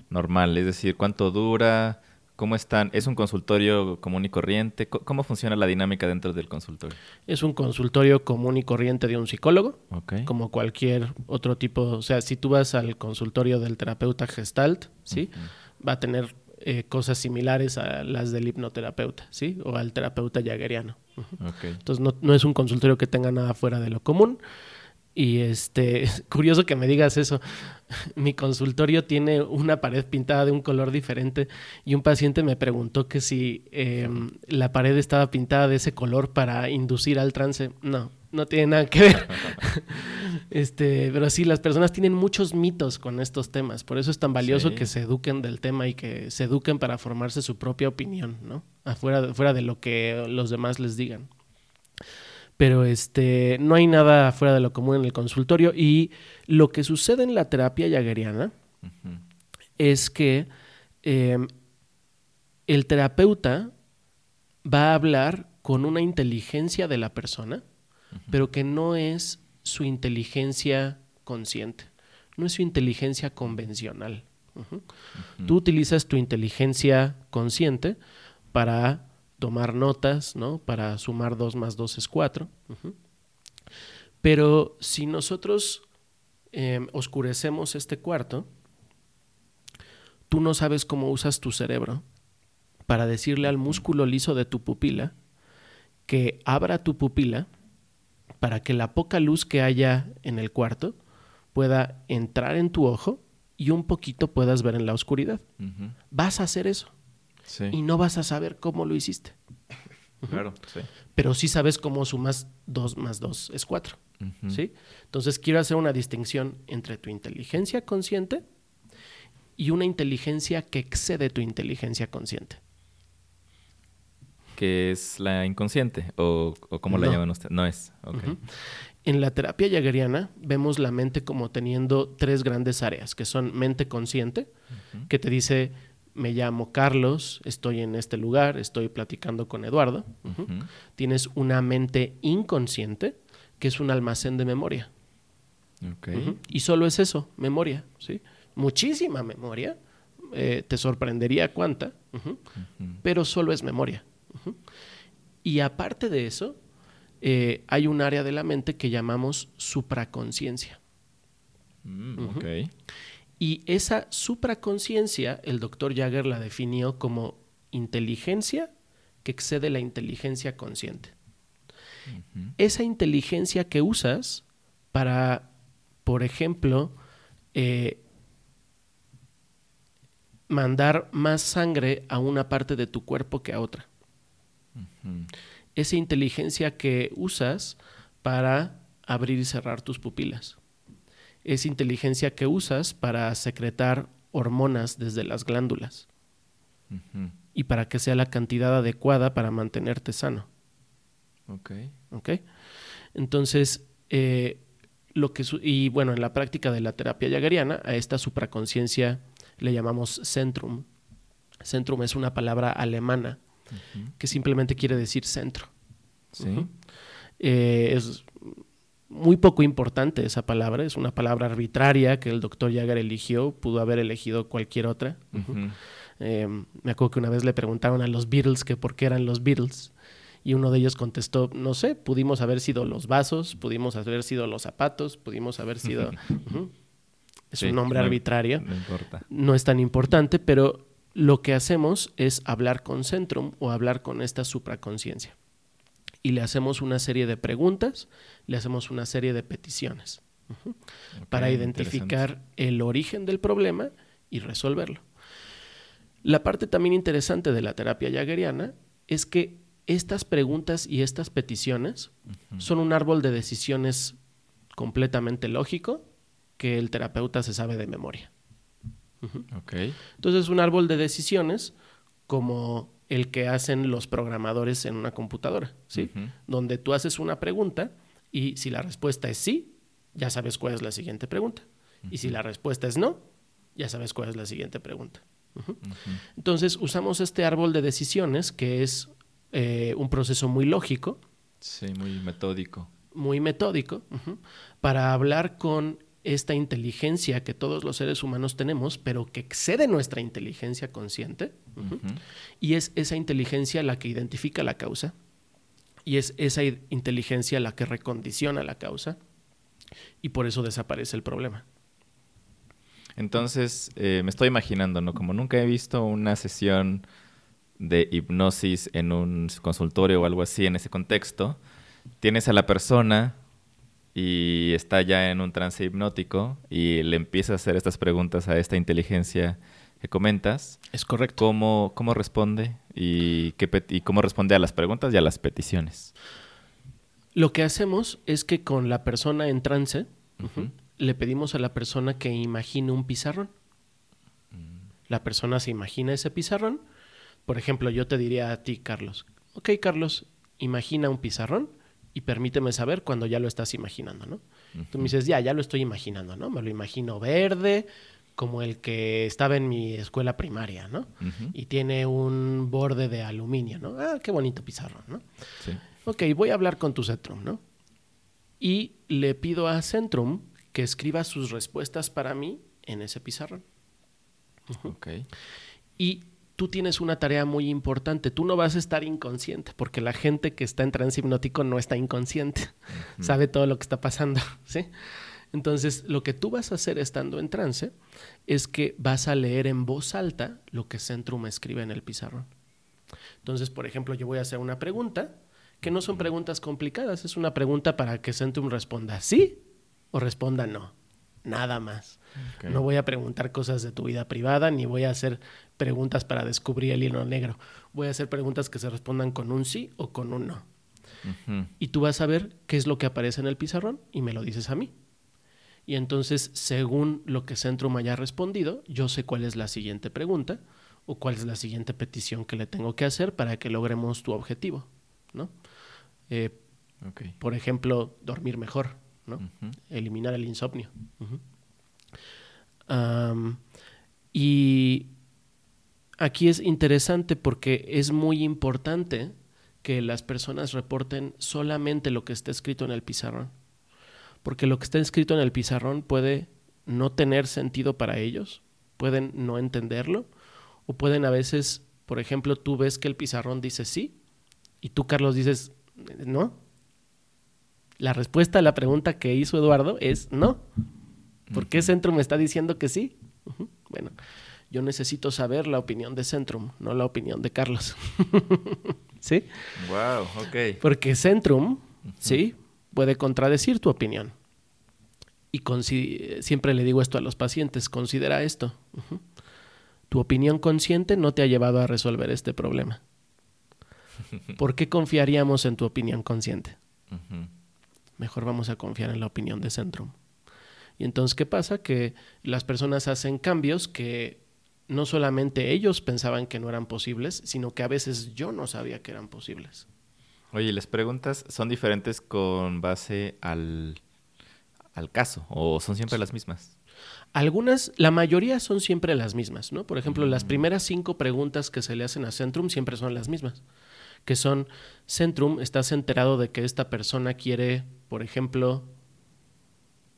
normal? Es decir, ¿cuánto dura? ¿Cómo están? ¿Es un consultorio común y corriente? ¿Cómo funciona la dinámica dentro del consultorio? Es un consultorio común y corriente de un psicólogo, como cualquier otro tipo. O sea, si tú vas al consultorio del terapeuta Gestalt, ¿sí? Va a tener eh, cosas similares a las del hipnoterapeuta, ¿sí? O al terapeuta jaggeriano. Entonces, no, no es un consultorio que tenga nada fuera de lo común. Y este, curioso que me digas eso. Mi consultorio tiene una pared pintada de un color diferente y un paciente me preguntó que si em, la pared estaba pintada de ese color para inducir al trance. No, no tiene nada que ver. este, pero sí, las personas tienen muchos mitos con estos temas. Por eso es tan valioso que se eduquen del tema y que se eduquen para formarse su propia opinión, ¿no? Afuera, fuera de lo que los demás les digan pero este, no hay nada fuera de lo común en el consultorio. Y lo que sucede en la terapia jaggeriana es que em, el terapeuta va a hablar con una inteligencia de la persona, pero que no es su inteligencia consciente, no es su inteligencia convencional. Tú utilizas tu inteligencia consciente para tomar notas, ¿no? Para sumar 2 más 2 es 4. Pero si nosotros em, oscurecemos este cuarto, tú no sabes cómo usas tu cerebro para decirle al músculo liso de tu pupila que abra tu pupila para que la poca luz que haya en el cuarto pueda entrar en tu ojo y un poquito puedas ver en la oscuridad. Vas a hacer eso y no vas a saber cómo lo hiciste. Claro, sí. Pero sí sabes cómo sumas 2 más 2 es 4. ¿sí? Entonces quiero hacer una distinción entre tu inteligencia consciente y una inteligencia que excede tu inteligencia consciente. ¿Qué es la inconsciente? ¿O, cómo la llaman ustedes? No es. En la terapia jaggeriana vemos la mente como teniendo tres grandes áreas, que son mente consciente, que te dice me llamo Carlos, estoy en este lugar, estoy platicando con Eduardo. Tienes una mente inconsciente, que es un almacén de memoria. Y solo es eso, memoria, ¿sí? Muchísima memoria. Eh, te sorprendería cuánta, pero solo es memoria. Y aparte de eso, eh, hay un área de la mente que llamamos supraconciencia. Mm, y esa supraconciencia, el doctor Jagger la definió como inteligencia que excede la inteligencia consciente. Esa inteligencia que usas para, por ejemplo, eh, mandar más sangre a una parte de tu cuerpo que a otra. Esa inteligencia que usas para abrir y cerrar tus pupilas. Esa inteligencia que usas para secretar hormonas desde las glándulas. Y para que sea la cantidad adecuada para mantenerte sano. Ok. Ok. Entonces, eh, lo que y bueno, en la práctica de la terapia yagariana, a esta supraconciencia le llamamos centrum. Centrum es una palabra alemana que simplemente quiere decir centro. Sí. Eh, es muy poco importante esa palabra, es una palabra arbitraria que el doctor Jagar eligió, pudo haber elegido cualquier otra. Eh, me acuerdo que una vez le preguntaron a los Beatles que por qué eran los Beatles y uno de ellos contestó, no sé, pudimos haber sido los vasos, pudimos haber sido los zapatos, pudimos haber sido... Es un nombre arbitrario. No importa. No es tan importante, pero lo que hacemos es hablar con Centrum o hablar con esta supraconciencia. Y le hacemos una serie de preguntas, le hacemos una serie de peticiones para identificar el origen del problema y resolverlo. La parte también interesante de la terapia jageriana es que estas preguntas y estas peticiones son un árbol de decisiones completamente lógico que el terapeuta se sabe de memoria. Entonces, un árbol de decisiones como el que hacen los programadores en una computadora, ¿sí? Donde tú haces una pregunta y si la respuesta es sí, ya sabes cuál es la siguiente pregunta. Y si la respuesta es no, ya sabes cuál es la siguiente pregunta. Entonces, usamos este árbol de decisiones que es eh, un proceso muy lógico. Sí, muy metódico. Muy metódico, para hablar con esta inteligencia que todos los seres humanos tenemos, pero que excede nuestra inteligencia consciente. Y es esa inteligencia la que identifica la causa. Y es esa inteligencia la que recondiciona la causa. Y por eso desaparece el problema. Entonces, eh, me estoy imaginando, ¿no? Como nunca he visto una sesión de hipnosis en un consultorio o algo así en ese contexto, tienes a la persona y está ya en un trance hipnótico y le empieza a hacer estas preguntas a esta inteligencia que comentas. Es correcto. ¿Cómo, cómo responde y, qué y cómo responde a las preguntas y a las peticiones? Lo que hacemos es que con la persona en trance le pedimos a la persona que imagine un pizarrón. Mm. La persona se imagina ese pizarrón por ejemplo, yo te diría a ti, Carlos, ok, Carlos, imagina un pizarrón y permíteme saber cuando ya lo estás imaginando, ¿no? Tú me dices, ya, ya lo estoy imaginando, ¿no? Me lo imagino verde, como el que estaba en mi escuela primaria, ¿no? Y tiene un borde de aluminio, ¿no? Ah, qué bonito pizarrón, ¿no? Sí. Ok, voy a hablar con tu Centrum, ¿no? Y le pido a Centrum que escriba sus respuestas para mí en ese pizarrón. Ok. Y tú tienes una tarea muy importante. Tú no vas a estar inconsciente, porque la gente que está en trance hipnótico no está inconsciente, sabe todo lo que está pasando, ¿sí? Entonces, lo que tú vas a hacer estando en trance es que vas a leer en voz alta lo que Centrum escribe en el pizarrón. Entonces, por ejemplo, yo voy a hacer una pregunta, que no son preguntas complicadas, es una pregunta para que Centrum responda sí o responda no, nada más. No voy a preguntar cosas de tu vida privada, ni voy a hacer preguntas para descubrir el hilo negro. Voy a hacer preguntas que se respondan con un sí o con un no. Y tú vas a ver qué es lo que aparece en el pizarrón y me lo dices a mí. Y entonces, según lo que Centrum haya respondido, yo sé cuál es la siguiente pregunta o cuál es la siguiente petición que le tengo que hacer para que logremos tu objetivo, ¿no? Eh, por ejemplo, dormir mejor, ¿no? Eliminar el insomnio y aquí es interesante porque es muy importante que las personas reporten solamente lo que está escrito en el pizarrón. Porque lo que está escrito en el pizarrón puede no tener sentido para ellos, pueden no entenderlo, o pueden a veces, por ejemplo, tú ves que el pizarrón dice sí, y tú, Carlos, dices no. La respuesta a la pregunta que hizo Eduardo es no. ¿Por qué Centrum me está diciendo que sí? Bueno, yo necesito saber la opinión de Centrum, no la opinión de Carlos. ¿Sí? Wow, ok. Porque Centrum, sí, puede contradecir tu opinión. Y siempre le digo esto a los pacientes, considera esto. Tu opinión consciente no te ha llevado a resolver este problema. ¿Por qué confiaríamos en tu opinión consciente? Mejor vamos a confiar en la opinión de Centrum. Y entonces, ¿qué pasa? Que las personas hacen cambios que no solamente ellos pensaban que no eran posibles, sino que a veces yo no sabía que eran posibles. Oye, ¿las preguntas son diferentes con base al, al caso o son siempre las mismas? Algunas, la mayoría son siempre las mismas, ¿no? Por ejemplo, las mm. primeras cinco preguntas que se le hacen a Centrum siempre son las mismas, que son, Centrum, ¿estás enterado de que esta persona quiere, por ejemplo,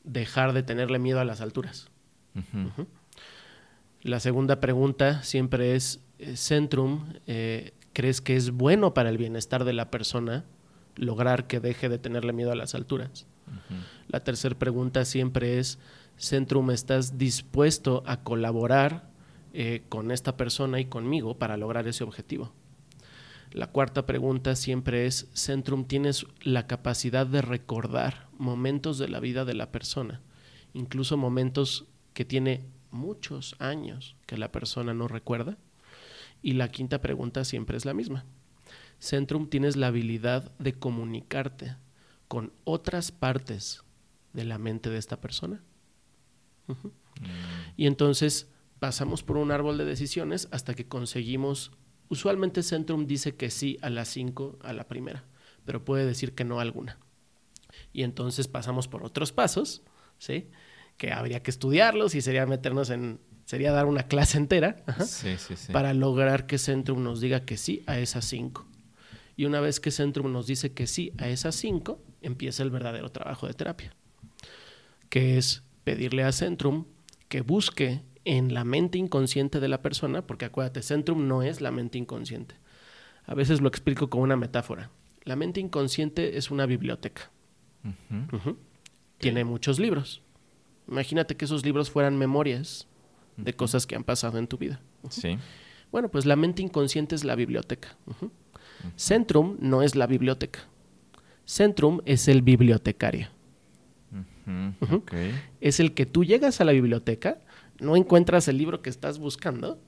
dejar de tenerle miedo a las alturas? La segunda pregunta siempre es, eh, Centrum, eh, ¿crees que es bueno para el bienestar de la persona lograr que deje de tenerle miedo a las alturas? La tercera pregunta siempre es, Centrum, ¿estás dispuesto a colaborar eh, con esta persona y conmigo para lograr ese objetivo? La cuarta pregunta siempre es, Centrum, ¿tienes la capacidad de recordar momentos de la vida de la persona? Incluso momentos que tiene muchos años que la persona no recuerda. Y la quinta pregunta siempre es la misma. Centrum, ¿tienes la habilidad de comunicarte con otras partes de la mente de esta persona? Mm. Y entonces pasamos por un árbol de decisiones hasta que conseguimos, usualmente Centrum dice que sí a las cinco a la primera, pero puede decir que no a alguna. Y entonces pasamos por otros pasos, ¿sí? Que habría que estudiarlos y sería meternos en, sería dar una clase entera para lograr que Centrum nos diga que sí a esas cinco. Y una vez que Centrum nos dice que sí a esas cinco, empieza el verdadero trabajo de terapia, que es pedirle a Centrum que busque en la mente inconsciente de la persona, porque acuérdate, Centrum no es la mente inconsciente. A veces lo explico con una metáfora. La mente inconsciente es una biblioteca. Tiene muchos libros. Imagínate que esos libros fueran memorias de cosas que han pasado en tu vida. Sí. Bueno, pues la mente inconsciente es la biblioteca. Centrum no es la biblioteca. Centrum es el bibliotecario. Es el que tú llegas a la biblioteca, no encuentras el libro que estás buscando,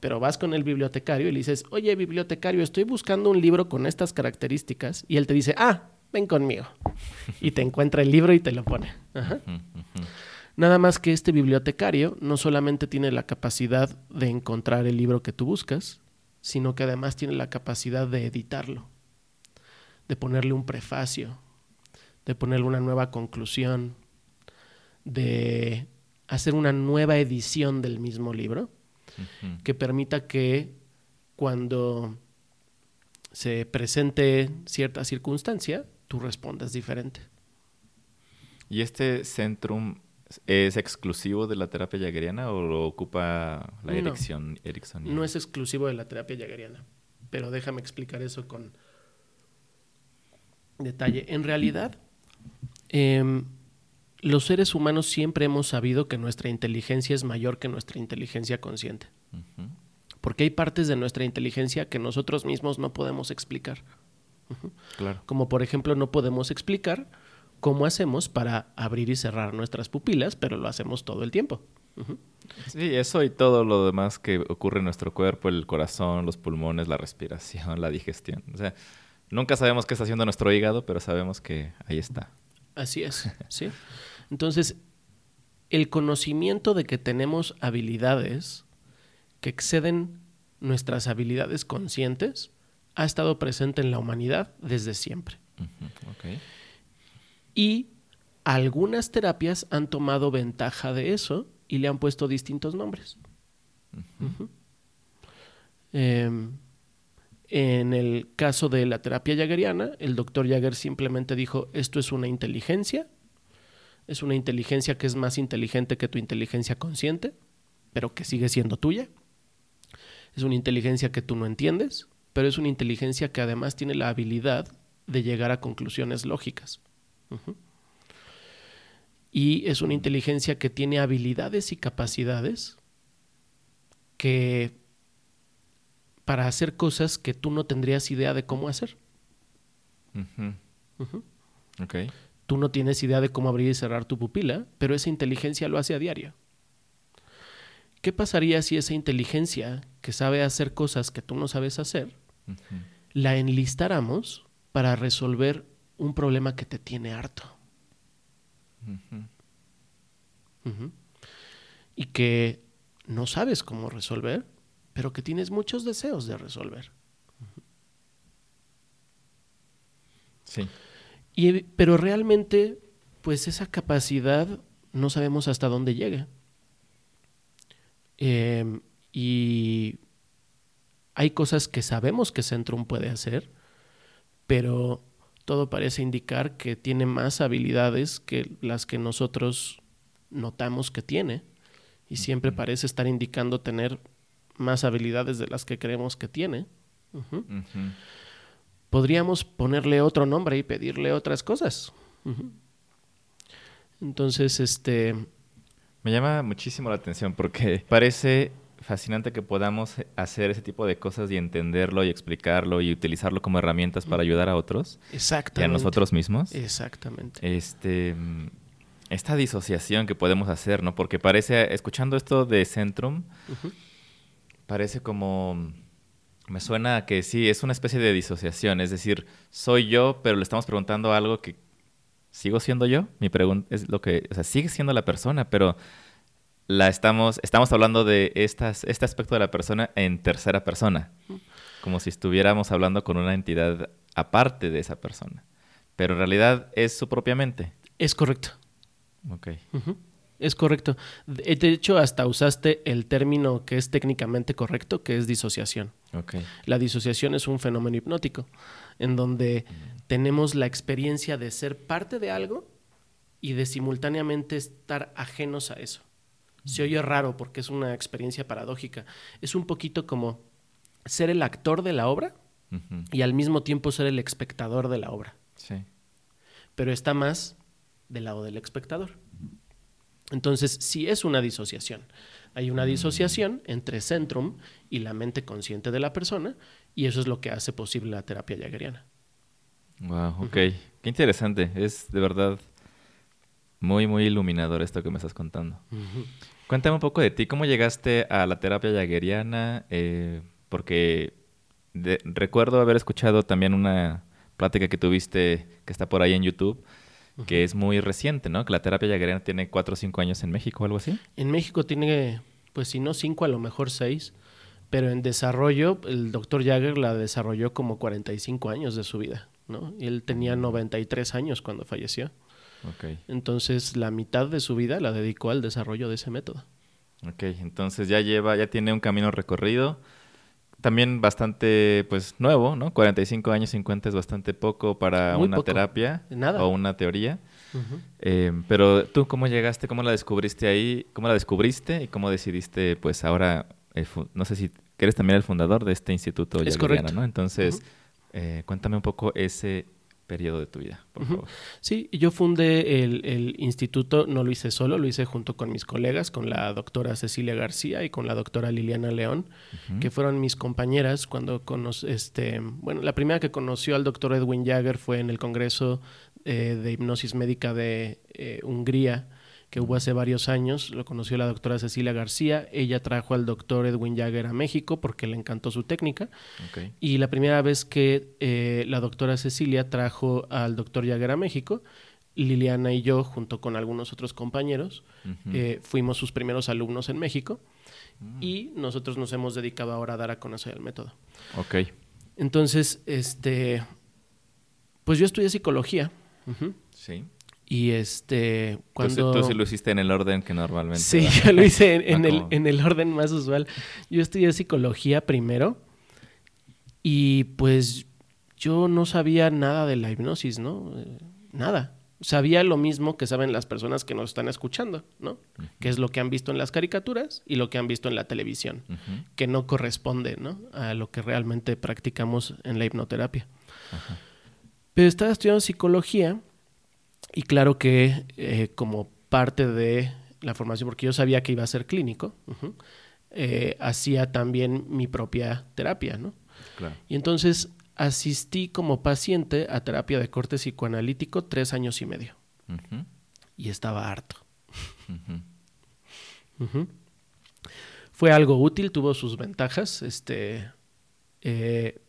pero vas con el bibliotecario y le dices, oye, bibliotecario, estoy buscando un libro con estas características. Y él te dice, ah, ven conmigo. y te encuentra el libro y te lo pone. Nada más que este bibliotecario no solamente tiene la capacidad de encontrar el libro que tú buscas, sino que además tiene la capacidad de editarlo, de ponerle un prefacio, de ponerle una nueva conclusión, de hacer una nueva edición del mismo libro, que permita que cuando se presente cierta circunstancia, tú respondas diferente. ¿Y este centrum es exclusivo de la terapia jaggeriana o lo ocupa la dirección no, No es exclusivo de la terapia jaggeriana, pero déjame explicar eso con detalle. En realidad, Em, los seres humanos siempre hemos sabido que nuestra inteligencia es mayor que nuestra inteligencia consciente. Porque hay partes de nuestra inteligencia que nosotros mismos no podemos explicar. Claro. Como por ejemplo no podemos explicar cómo hacemos para abrir y cerrar nuestras pupilas, pero lo hacemos todo el tiempo. Sí, eso y todo lo demás que ocurre en nuestro cuerpo, el corazón, los pulmones, la respiración, la digestión. O sea, nunca sabemos qué está haciendo nuestro hígado, pero sabemos que ahí está. Así es, sí. Entonces, el conocimiento de que tenemos habilidades que exceden nuestras habilidades conscientes ha estado presente en la humanidad desde siempre. Y algunas terapias han tomado ventaja de eso y le han puesto distintos nombres. En el caso de la terapia jaggeriana, el doctor Jagger simplemente dijo, esto es una inteligencia, es una inteligencia que es más inteligente que tu inteligencia consciente, pero que sigue siendo tuya. Es una inteligencia que tú no entiendes, pero es una inteligencia que además tiene la habilidad de llegar a conclusiones lógicas. Y es una inteligencia que tiene habilidades y capacidades que para hacer cosas que tú no tendrías idea de cómo hacer. Tú no tienes idea de cómo abrir y cerrar tu pupila, pero esa inteligencia lo hace a diario. ¿Qué pasaría si esa inteligencia que sabe hacer cosas que tú no sabes hacer, la enlistáramos para resolver un problema que te tiene harto? Y que no sabes cómo resolver, pero que tienes muchos deseos de resolver. Sí. Y, pero realmente, pues esa capacidad no sabemos hasta dónde llegue. Eh, y hay cosas que sabemos que Centrum puede hacer, pero todo parece indicar que tiene más habilidades que las que nosotros notamos que tiene. Y siempre parece estar indicando tener más habilidades de las que creemos que tiene. Podríamos ponerle otro nombre y pedirle otras cosas. Entonces, este, Me llama muchísimo la atención porque parece fascinante que podamos hacer ese tipo de cosas y entenderlo y explicarlo y utilizarlo como herramientas para ayudar a otros y exactamente. a nosotros mismos. Exactamente. Este, mm, esta disociación que podemos hacer, ¿no? Porque parece, escuchando esto de Centrum, parece como, me suena a que sí, es una especie de disociación, es decir, soy yo, pero le estamos preguntando algo que sigo siendo yo. Mi pregunta es lo que, o sea, sigue siendo la persona, pero la estamos, estamos hablando de estas, este aspecto de la persona en tercera persona, como si estuviéramos hablando con una entidad aparte de esa persona, pero en realidad es su propia mente. Es correcto. Ok. Es correcto. De hecho, hasta usaste el término que es técnicamente correcto, que es disociación. Ok. La disociación es un fenómeno hipnótico, en donde tenemos la experiencia de ser parte de algo y de simultáneamente estar ajenos a eso. Se oye raro porque es una experiencia paradójica. Es un poquito como ser el actor de la obra y al mismo tiempo ser el espectador de la obra. Sí. Pero está más del lado del espectador. Entonces, sí es una disociación. Hay una disociación entre centrum y la mente consciente de la persona, y eso es lo que hace posible la terapia jaggeriana. Wow, ok. Qué interesante. Es de verdad muy, muy iluminador esto que me estás contando. Cuéntame un poco de ti. ¿Cómo llegaste a la terapia jaggeriana? Eh, porque de- recuerdo haber escuchado también una plática que tuviste que está por ahí en YouTube, que es muy reciente, ¿no? Que la terapia jaggeriana tiene cuatro o cinco años en México algo así. En México tiene, pues si no cinco, a lo mejor seis, pero en desarrollo, el doctor Jagger la desarrolló como 45 años de su vida, ¿no? Y él tenía 93 años cuando falleció. Entonces, la mitad de su vida la dedicó al desarrollo de ese método. Ok, entonces ya lleva, ya tiene un camino recorrido. También bastante, pues, nuevo, ¿no? 45 años, 50 es bastante poco para Muy una poco. terapia Nada. o una teoría. Eh, pero tú, ¿cómo llegaste? ¿Cómo la descubriste ahí? ¿Cómo la descubriste? ¿Y cómo decidiste, pues, ahora, el fu- no sé si eres también el fundador de este instituto Es correcto. ¿no? Entonces, eh, cuéntame un poco ese periodo de tu vida, por Ujú. favor. Sí, yo fundé el, el instituto, no lo hice solo, lo hice junto con mis colegas, con la doctora Cecilia García y con la doctora Liliana León, que fueron mis compañeras cuando conocí, este, bueno, la primera que conoció al doctor Edwin Jagger fue en el Congreso eh, de Hipnosis Médica de eh, Hungría, que hubo hace varios años, lo conoció la doctora Cecilia García, ella trajo al doctor Edwin Jagger a México porque le encantó su técnica, y la primera vez que eh, la doctora Cecilia trajo al doctor Jagger a México, Liliana y yo, junto con algunos otros compañeros, eh, fuimos sus primeros alumnos en México Mm. y nosotros nos hemos dedicado ahora a dar a conocer el método. Ok. Entonces, este, pues yo estudié psicología Sí. Y este, Tú cuando... Tú, sí lo hiciste en el orden que normalmente. Sí, va. yo lo hice en, en No el, como- en el orden más usual. Yo estudié psicología primero y pues yo no sabía nada de la hipnosis, ¿no? Eh, nada. Sabía lo mismo que saben las personas que nos están escuchando, ¿no? Que es lo que han visto en las caricaturas y lo que han visto en la televisión, que no corresponde, ¿no? A lo que realmente practicamos en la hipnoterapia. Pero estaba estudiando psicología y claro que eh, como parte de la formación, porque yo sabía que iba a ser clínico, eh, hacía también mi propia terapia, ¿no? Claro. Y entonces asistí como paciente a terapia de corte psicoanalítico tres años y medio y estaba harto. Fue algo útil, tuvo sus ventajas, este, eh,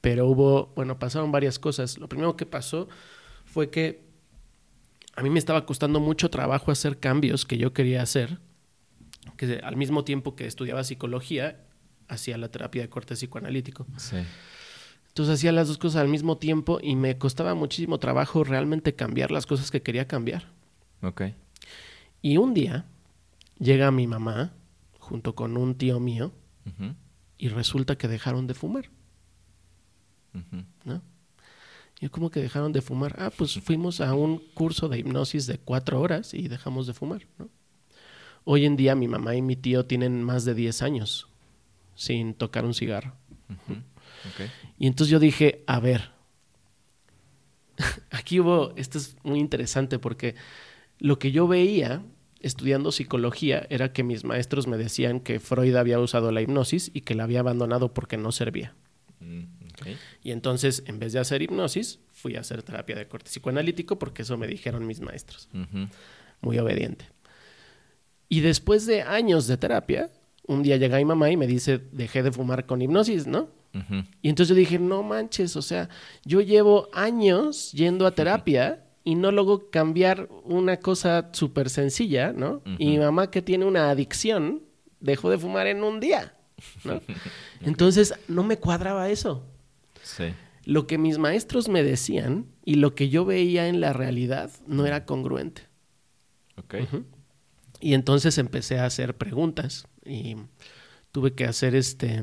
pero hubo, bueno, pasaron varias cosas. Lo primero que pasó fue que a mí me estaba costando mucho trabajo hacer cambios que yo quería hacer, que al mismo tiempo que estudiaba psicología, hacía la terapia de corte psicoanalítico. Sí. Entonces hacía las dos cosas al mismo tiempo y me costaba muchísimo trabajo realmente cambiar las cosas que quería cambiar. Ok. Y un día llega mi mamá junto con un tío mío y resulta que dejaron de fumar, ujú. ¿no? Y como que dejaron de fumar. Ah, pues fuimos a un curso de hipnosis de cuatro horas y dejamos de fumar, ¿no? Hoy en día mi mamá y mi tío tienen más de 10 años sin tocar un cigarro. Y entonces yo dije, a ver, aquí hubo, esto es muy interesante porque lo que yo veía estudiando psicología era que mis maestros me decían que Freud había usado la hipnosis y que la había abandonado porque no servía. Mm, Y entonces, en vez de hacer hipnosis, fui a hacer terapia de corte psicoanalítico porque eso me dijeron mis maestros. Muy obediente. Y después de años de terapia, un día llega mi mamá y me dice, dejé de fumar con hipnosis, ¿no? Y entonces yo dije, no manches, o sea, yo llevo años yendo a terapia y no logro cambiar una cosa súper sencilla, ¿no? Y mi mamá que tiene una adicción dejó de fumar en un día, ¿no? Entonces no me cuadraba eso. Sí. Lo que mis maestros me decían y lo que yo veía en la realidad no era congruente. Ok. Y entonces empecé a hacer preguntas y tuve que hacer este,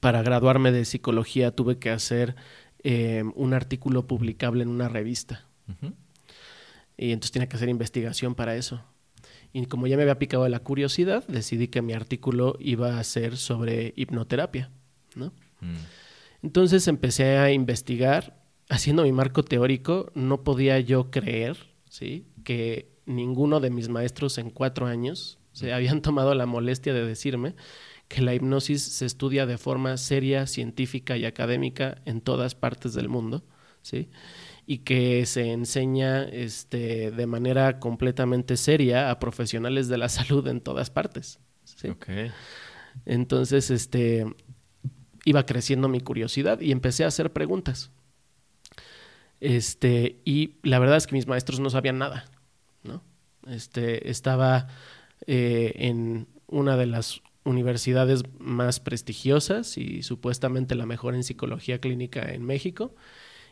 para graduarme de psicología, tuve que hacer eh, un artículo publicable en una revista. Y entonces tenía que hacer investigación para eso. Y como ya me había picado la curiosidad, decidí que mi artículo iba a ser sobre hipnoterapia, ¿no? Mm, Entonces empecé a investigar, haciendo mi marco teórico, no podía yo creer, ¿sí? Que ninguno de mis maestros en cuatro años se habían tomado la molestia de decirme que la hipnosis se estudia de forma seria, científica y académica en todas partes del mundo, ¿sí? Y que se enseña este, de manera completamente seria a profesionales de la salud en todas partes, ¿sí? Entonces, este, iba creciendo mi curiosidad y empecé a hacer preguntas. Este, y la verdad es que mis maestros no sabían nada, ¿no? Este, estaba eh, en una de las universidades más prestigiosas y supuestamente la mejor en psicología clínica en México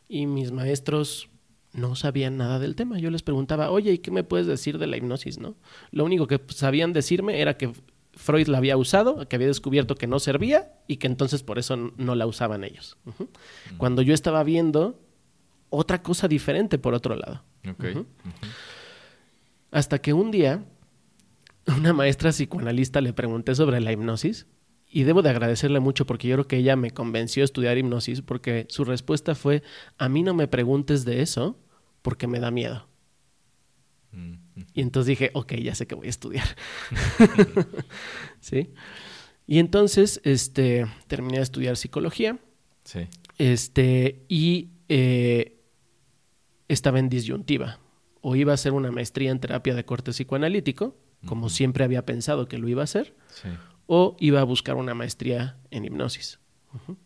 y mis maestros no sabían nada del tema. Yo les preguntaba, oye, ¿y qué me puedes decir de la hipnosis, no? Lo único que sabían decirme era que Freud la había usado, que había descubierto que no servía y que entonces por eso no la usaban ellos. Ujú. Cuando yo estaba viendo otra cosa diferente por otro lado. Hasta que un día una maestra psicoanalista le pregunté sobre la hipnosis y debo de agradecerle mucho porque yo creo que ella me convenció a estudiar hipnosis porque su respuesta fue, a mí no me preguntes de eso porque me da miedo. Mm, mm. Y entonces dije, ok, ya sé que voy a estudiar. ¿Sí? Y entonces, este, terminé de estudiar psicología, Sí. este, y eh, estaba en disyuntiva. O iba a hacer una maestría en terapia de corte psicoanalítico, como siempre había pensado que lo iba a hacer, Sí. o iba a buscar una maestría en hipnosis. Ujú.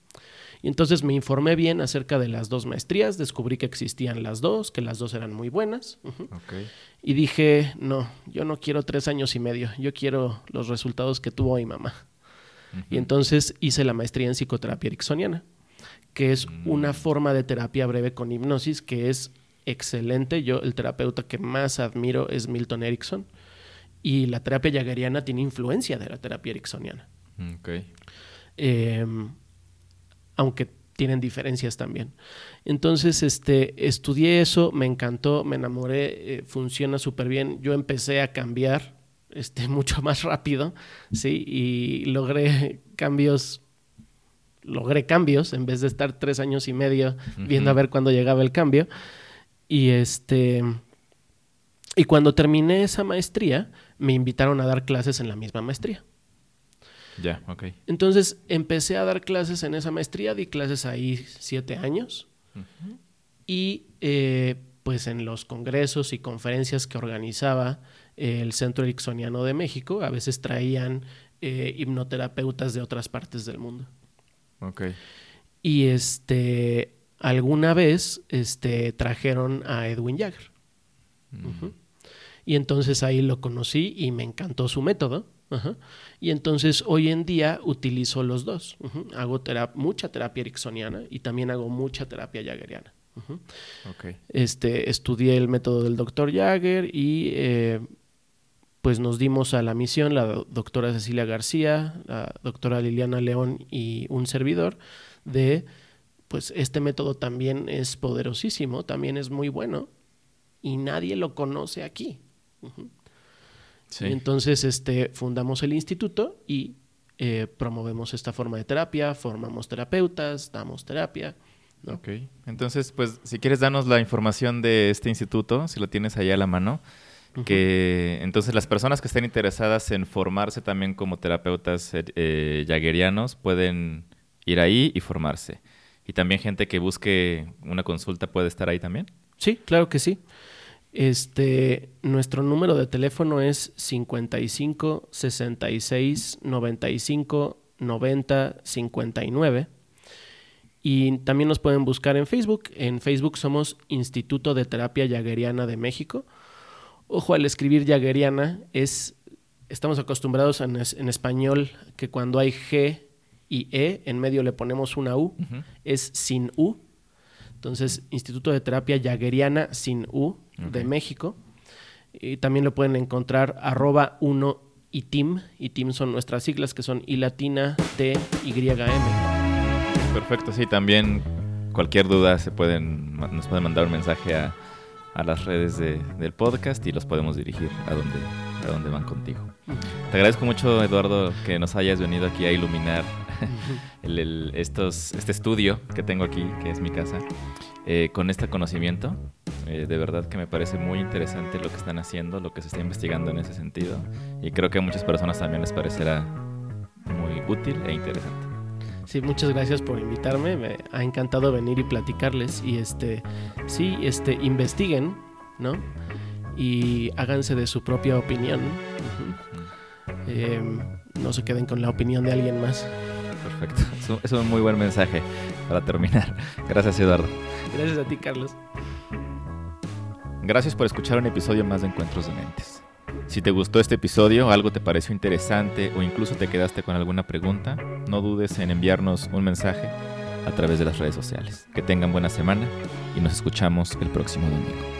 Y entonces me informé bien acerca de las dos maestrías, descubrí que existían las dos, que las dos eran muy buenas. Y dije, no, yo no quiero tres años y medio, yo quiero los resultados que tuvo mi mamá. Y entonces hice la maestría en psicoterapia ericksoniana, que es una Mm. forma de terapia breve con hipnosis que es excelente. Yo, el terapeuta que más admiro es Milton Erickson. Y la terapia jaggeriana tiene influencia de la terapia ericksoniana. Ok. Eh, aunque tienen diferencias también. Entonces, este, estudié eso, me encantó, me enamoré, eh, funciona súper bien. Yo empecé a cambiar este, mucho más rápido, ¿sí? Y logré cambios, logré cambios en vez de estar tres años y medio viendo a ver cuándo llegaba el cambio. Y este... Y cuando terminé esa maestría, me invitaron a dar clases en la misma maestría. Ya, ok. Entonces empecé a dar clases en esa maestría, di clases ahí siete años y eh, pues en los congresos y conferencias que organizaba el Centro Ericksoniano de México, a veces traían eh, hipnoterapeutas de otras partes del mundo. Ok. Y este, alguna vez este, trajeron a Edwin Jagger. Mm. Y entonces ahí lo conocí y me encantó su método. Ajá. Y entonces hoy en día utilizo los dos. Hago mucha terapia ericksoniana y también hago mucha terapia jaggeriana. Este, estudié el método del doctor Jagger y eh, pues nos dimos a la misión, la do- doctora Cecilia García, la doctora Liliana León y un servidor, de pues este método también es poderosísimo, también es muy bueno y nadie lo conoce aquí. Sí. Y entonces este, fundamos el instituto y eh, promovemos esta forma de terapia, formamos terapeutas, damos terapia. ¿no? Ok. Entonces, pues, si quieres darnos la información de este instituto, si lo tienes ahí a la mano, que entonces las personas que estén interesadas en formarse también como terapeutas eh, eh, pueden ir ahí y formarse. Y también gente que busque una consulta puede estar ahí también. Sí, claro que sí. Este, nuestro número de teléfono es 55 66 95 90 59. Y también nos pueden buscar en Facebook. En Facebook somos Instituto de Terapia Jaggeriana de México. Ojo, al escribir Jaggeriana es estamos acostumbrados en, es- en español que cuando hay G y E en medio le ponemos una U, es sin U. Entonces, Instituto de Terapia Jaggeriana sin U de. México. Y también lo pueden encontrar arroba 1 ITIM. ITIM son nuestras siglas que son I latina T Y M. Perfecto, sí, también cualquier duda se pueden, nos pueden mandar un mensaje a, a las redes de- del podcast y los podemos dirigir a donde, a donde van contigo. Te agradezco mucho, Eduardo, que nos hayas venido aquí a iluminar el- el- estos, este estudio que tengo aquí, que es mi casa, eh, con este conocimiento. Eh, de verdad que me parece muy interesante lo que están haciendo, lo que se está investigando en ese sentido. Y creo que a muchas personas también les parecerá muy útil e interesante. Sí, muchas gracias por invitarme. Me ha encantado venir y platicarles. Y este, sí, este, investiguen, ¿no? Y háganse de su propia opinión. Eh, no se queden con la opinión de alguien más. Perfecto. Es un, es un muy buen mensaje para terminar. Gracias, Eduardo. Gracias a ti, Carlos. Gracias por escuchar un episodio más de Encuentros de Mentes. Si te gustó este episodio, algo te pareció interesante o incluso te quedaste con alguna pregunta, no dudes en enviarnos un mensaje a través de las redes sociales. Que tengan buena semana y nos escuchamos el próximo domingo.